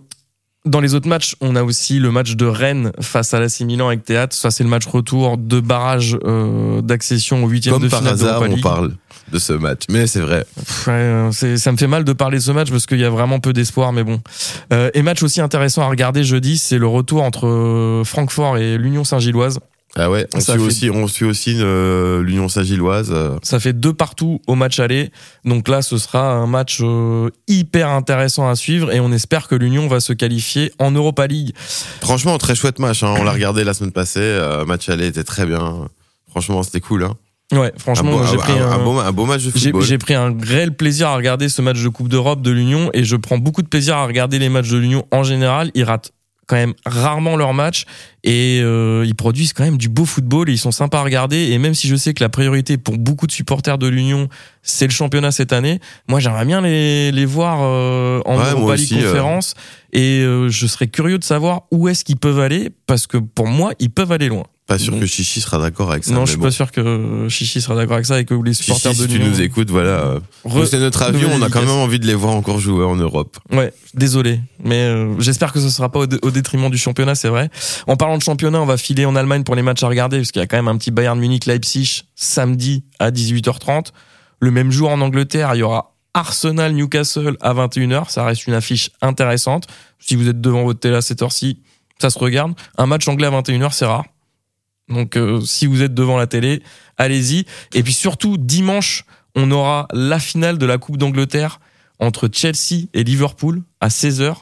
dans les autres matchs, on a aussi le match de Rennes face à l'AC Milan avec Théâtre. Ça, c'est le match retour de barrage euh, d'accession au huitième Comme de par finale hasard, d'Europa on League. parle de ce match. Mais c'est vrai. Ouais, euh, ça me fait mal de parler de ce match parce qu'il y a vraiment peu d'espoir, mais bon. Euh, et match aussi intéressant à regarder jeudi, c'est le retour entre Francfort et l'Union Saint-Gilloise. Ah ouais, on Ça suit fait- aussi, on suit aussi euh, l'Union Saint-Gilloise. euh, Ça fait deux partout au match aller. Donc là, ce sera un match euh, hyper intéressant à suivre et on espère que l'Union va se qualifier en Europa League. Franchement, très chouette match. Hein. On l'a regardé la semaine passée. Euh, match aller était très bien. Franchement, c'était cool. Hein. Ouais, franchement, j'ai pris un- beau, un beau match de football. j'ai pris un réel plaisir à regarder ce match de Coupe d'Europe de l'Union et je prends beaucoup de plaisir à regarder les matchs de l'Union en général. Ils ratent quand même rarement leurs matchs et euh, ils produisent quand même du beau football et ils sont sympas à regarder. Et même si je sais que la priorité pour beaucoup de supporters de l'Union, c'est le championnat cette année, moi j'aimerais bien les, les voir euh, en Ouais, Europa League euh. conférence et euh, je serais curieux de savoir où est-ce qu'ils peuvent aller parce que pour moi, ils peuvent aller loin. Pas sûr que Chichi sera d'accord avec ça. non, je suis bon. pas sûr que Chichi sera d'accord avec ça et que les supporters Chichi, de si tu l'Union... nous écoutes, voilà. euh, C'est notre avion. On a quand même envie de les voir encore jouer en Europe. Ouais, désolé, mais euh, j'espère que ce sera pas au, dé- au détriment du championnat, c'est vrai. En parlant de championnat, on va filer en Allemagne pour les matchs à regarder, parce qu'il y a quand même un petit Bayern Munich Leipzig samedi à 18h30. Le même jour en Angleterre, il y aura Arsenal Newcastle à 21h. Ça reste une affiche intéressante. Si vous êtes devant votre télé à cette heure-ci, ça se regarde. Un match anglais à 21h, c'est rare. Donc euh, si vous êtes devant la télé, allez-y. Et puis surtout, dimanche, on aura la finale de la Coupe d'Angleterre entre Chelsea et Liverpool à 16h.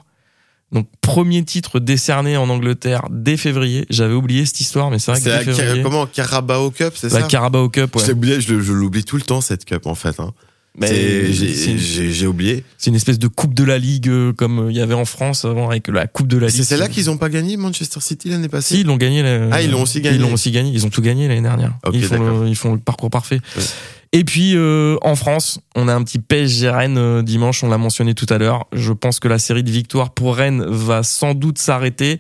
Donc premier titre décerné en Angleterre dès février. J'avais oublié cette histoire, mais c'est vrai que C'est dès la février, comment? Carabao Cup, c'est la ça? Carabao Cup, ouais. Je l'oublie tout le temps cette cup en fait. Hein. Mais j'ai- oublié. c'est une espèce de coupe de la Ligue euh, comme euh, il y avait en France avant avec la coupe de la Ligue. C'est celle-là qu'ils ont pas gagné Manchester City l'année passée. Si, ils l'ont gagné. la- Ah, ils l'ont aussi gagné. Ils l'ont aussi gagné. Ils ont tout gagné l'année dernière. Ils, font le, ils font le parcours parfait. Ouais. Et puis euh, en France, on a un petit PSG Rennes euh, dimanche. On l'a mentionné tout à l'heure. Je pense que la série de victoires pour Rennes va sans doute s'arrêter.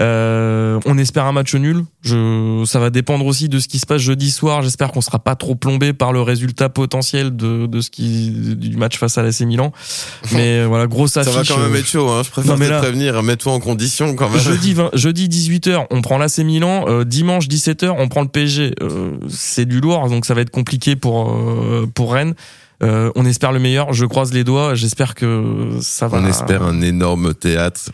Euh, on espère un match nul. Je, ça va dépendre aussi de ce qui se passe jeudi soir. J'espère qu'on sera pas trop plombé par le résultat potentiel de, de ce qui du match face à l'AC Milan. Mais euh, voilà, grosse Ça affiche. va quand même euh, être chaud. Hein. Je préfère Non, mais te là- prévenir. Mets-toi en condition quand même. Jeudi, 20 jeudi 18h, on prend l'AC Milan. Euh, dimanche 17h, on prend le PSG. Euh, c'est du lourd, donc ça va être compliqué pour euh, pour Rennes. Euh, on espère le meilleur. Je croise les doigts. J'espère que ça va. On espère un énorme théâtre.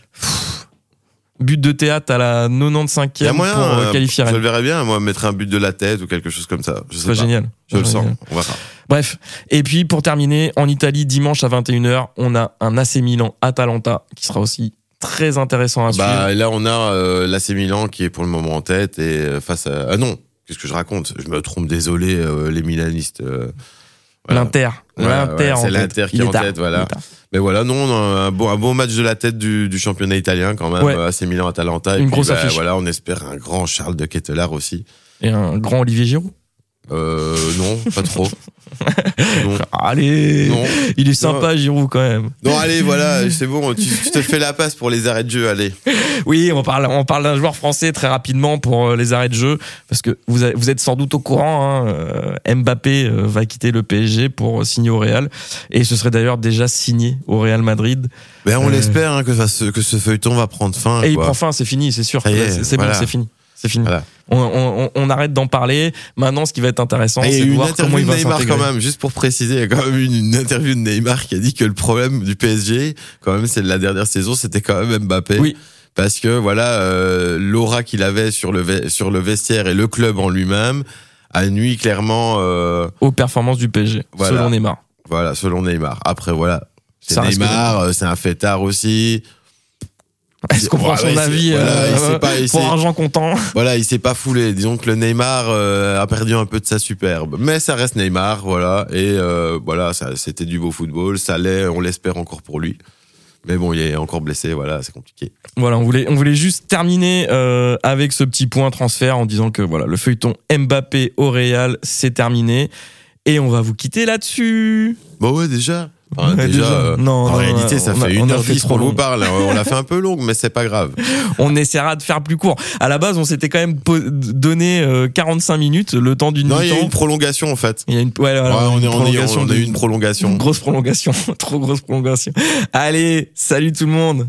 but de théâtre à la 95e Il y a moyen, pour euh, euh, qualifier je le verrais bien, moi, mettre un but de la tête ou quelque chose comme ça. Je Ce sais pas. génial. Je le sens. génial. On. Bref. Et puis, pour terminer, en Italie, dimanche à 21h, on a un AC Milan Atalanta qui sera aussi très intéressant à suivre. Bah, là, on a euh, l'AC Milan qui est pour le moment en tête et euh, face à. Ah non, qu'est-ce que je raconte? Je me trompe, désolé, euh, les Milanistes. euh, voilà. L'Inter. Ouais, L'Inter ouais, c'est l'Inter qui est en tard. tête, voilà. Mais voilà, non, un bon, un bon match de la tête du, du championnat italien quand même. Ouais. euh, AC Milan Atalanta. Et Une puis, grosse bah, affiche. Voilà, on espère un grand Charles de Ketteler aussi. Et un grand Olivier Giroud. Euh, non, pas trop. [laughs] non. Allez Non. Il est sympa, Giroud, quand même. Non, allez, voilà, c'est bon, tu, tu te fais la passe pour les arrêts de jeu, allez. Oui, on parle, on parle d'un joueur français très rapidement pour euh, les arrêts de jeu, parce que vous, êtes sans doute au courant, hein, euh, Mbappé euh, va quitter le PSG pour signer au Real, et ce serait d'ailleurs déjà signé au Real Madrid. Ben, on Euh. l'espère hein, que, ça se- que ce feuilleton va prendre fin. Et il prend fin, c'est fini, c'est sûr. C'est bon, c'est fini. C'est fini. Voilà. On, on- on- on arrête d'en parler. Maintenant, ce qui va être intéressant, c'est de voir comment interview il va Neymar quand même, juste pour préciser, il y a quand même eu une, une interview de Neymar qui a dit que le problème du PSG, quand même, c'est de la dernière saison, c'était quand même Mbappé. Oui. Parce que voilà, euh, l'aura qu'il avait sur le, sur le vestiaire et le club en lui-même a nuit clairement, euh, Aux performances du PSG, Voilà. selon Neymar. voilà, selon Neymar. Après, voilà. C'est Neymar, euh, c'est un fêtard aussi. Est-ce qu'on prend son avis euh, pour argent comptant Voilà, il s'est pas foulé. Disons que le Neymar euh, a perdu un peu de sa superbe, mais ça reste Neymar, voilà. Et euh, voilà, ça, c'était du beau football. Ça l'est, on l'espère encore pour lui. Mais bon, il est encore blessé, voilà, c'est compliqué. Voilà, on voulait, on voulait juste terminer euh, avec ce petit point transfert en disant que voilà, le feuilleton Mbappé au Real, c'est terminé. Et on va vous quitter là-dessus. Bon ouais, déjà. Enfin, Ouais, déjà, déjà. euh, Non, en non, réalité, ça fait une heure dix qu'on vous parle. On l'a fait un peu longue, mais c'est pas grave. [laughs] On essaiera de faire plus court. À la base, on s'était quand même donné euh, 45 minutes, le temps d'une Non, il y a une prolongation en fait. Il y a une, ouais, voilà, Ouais, on, une est, on, prolongation on a eu une prolongation. Une grosse prolongation, [laughs] trop grosse prolongation. Allez, salut tout le monde.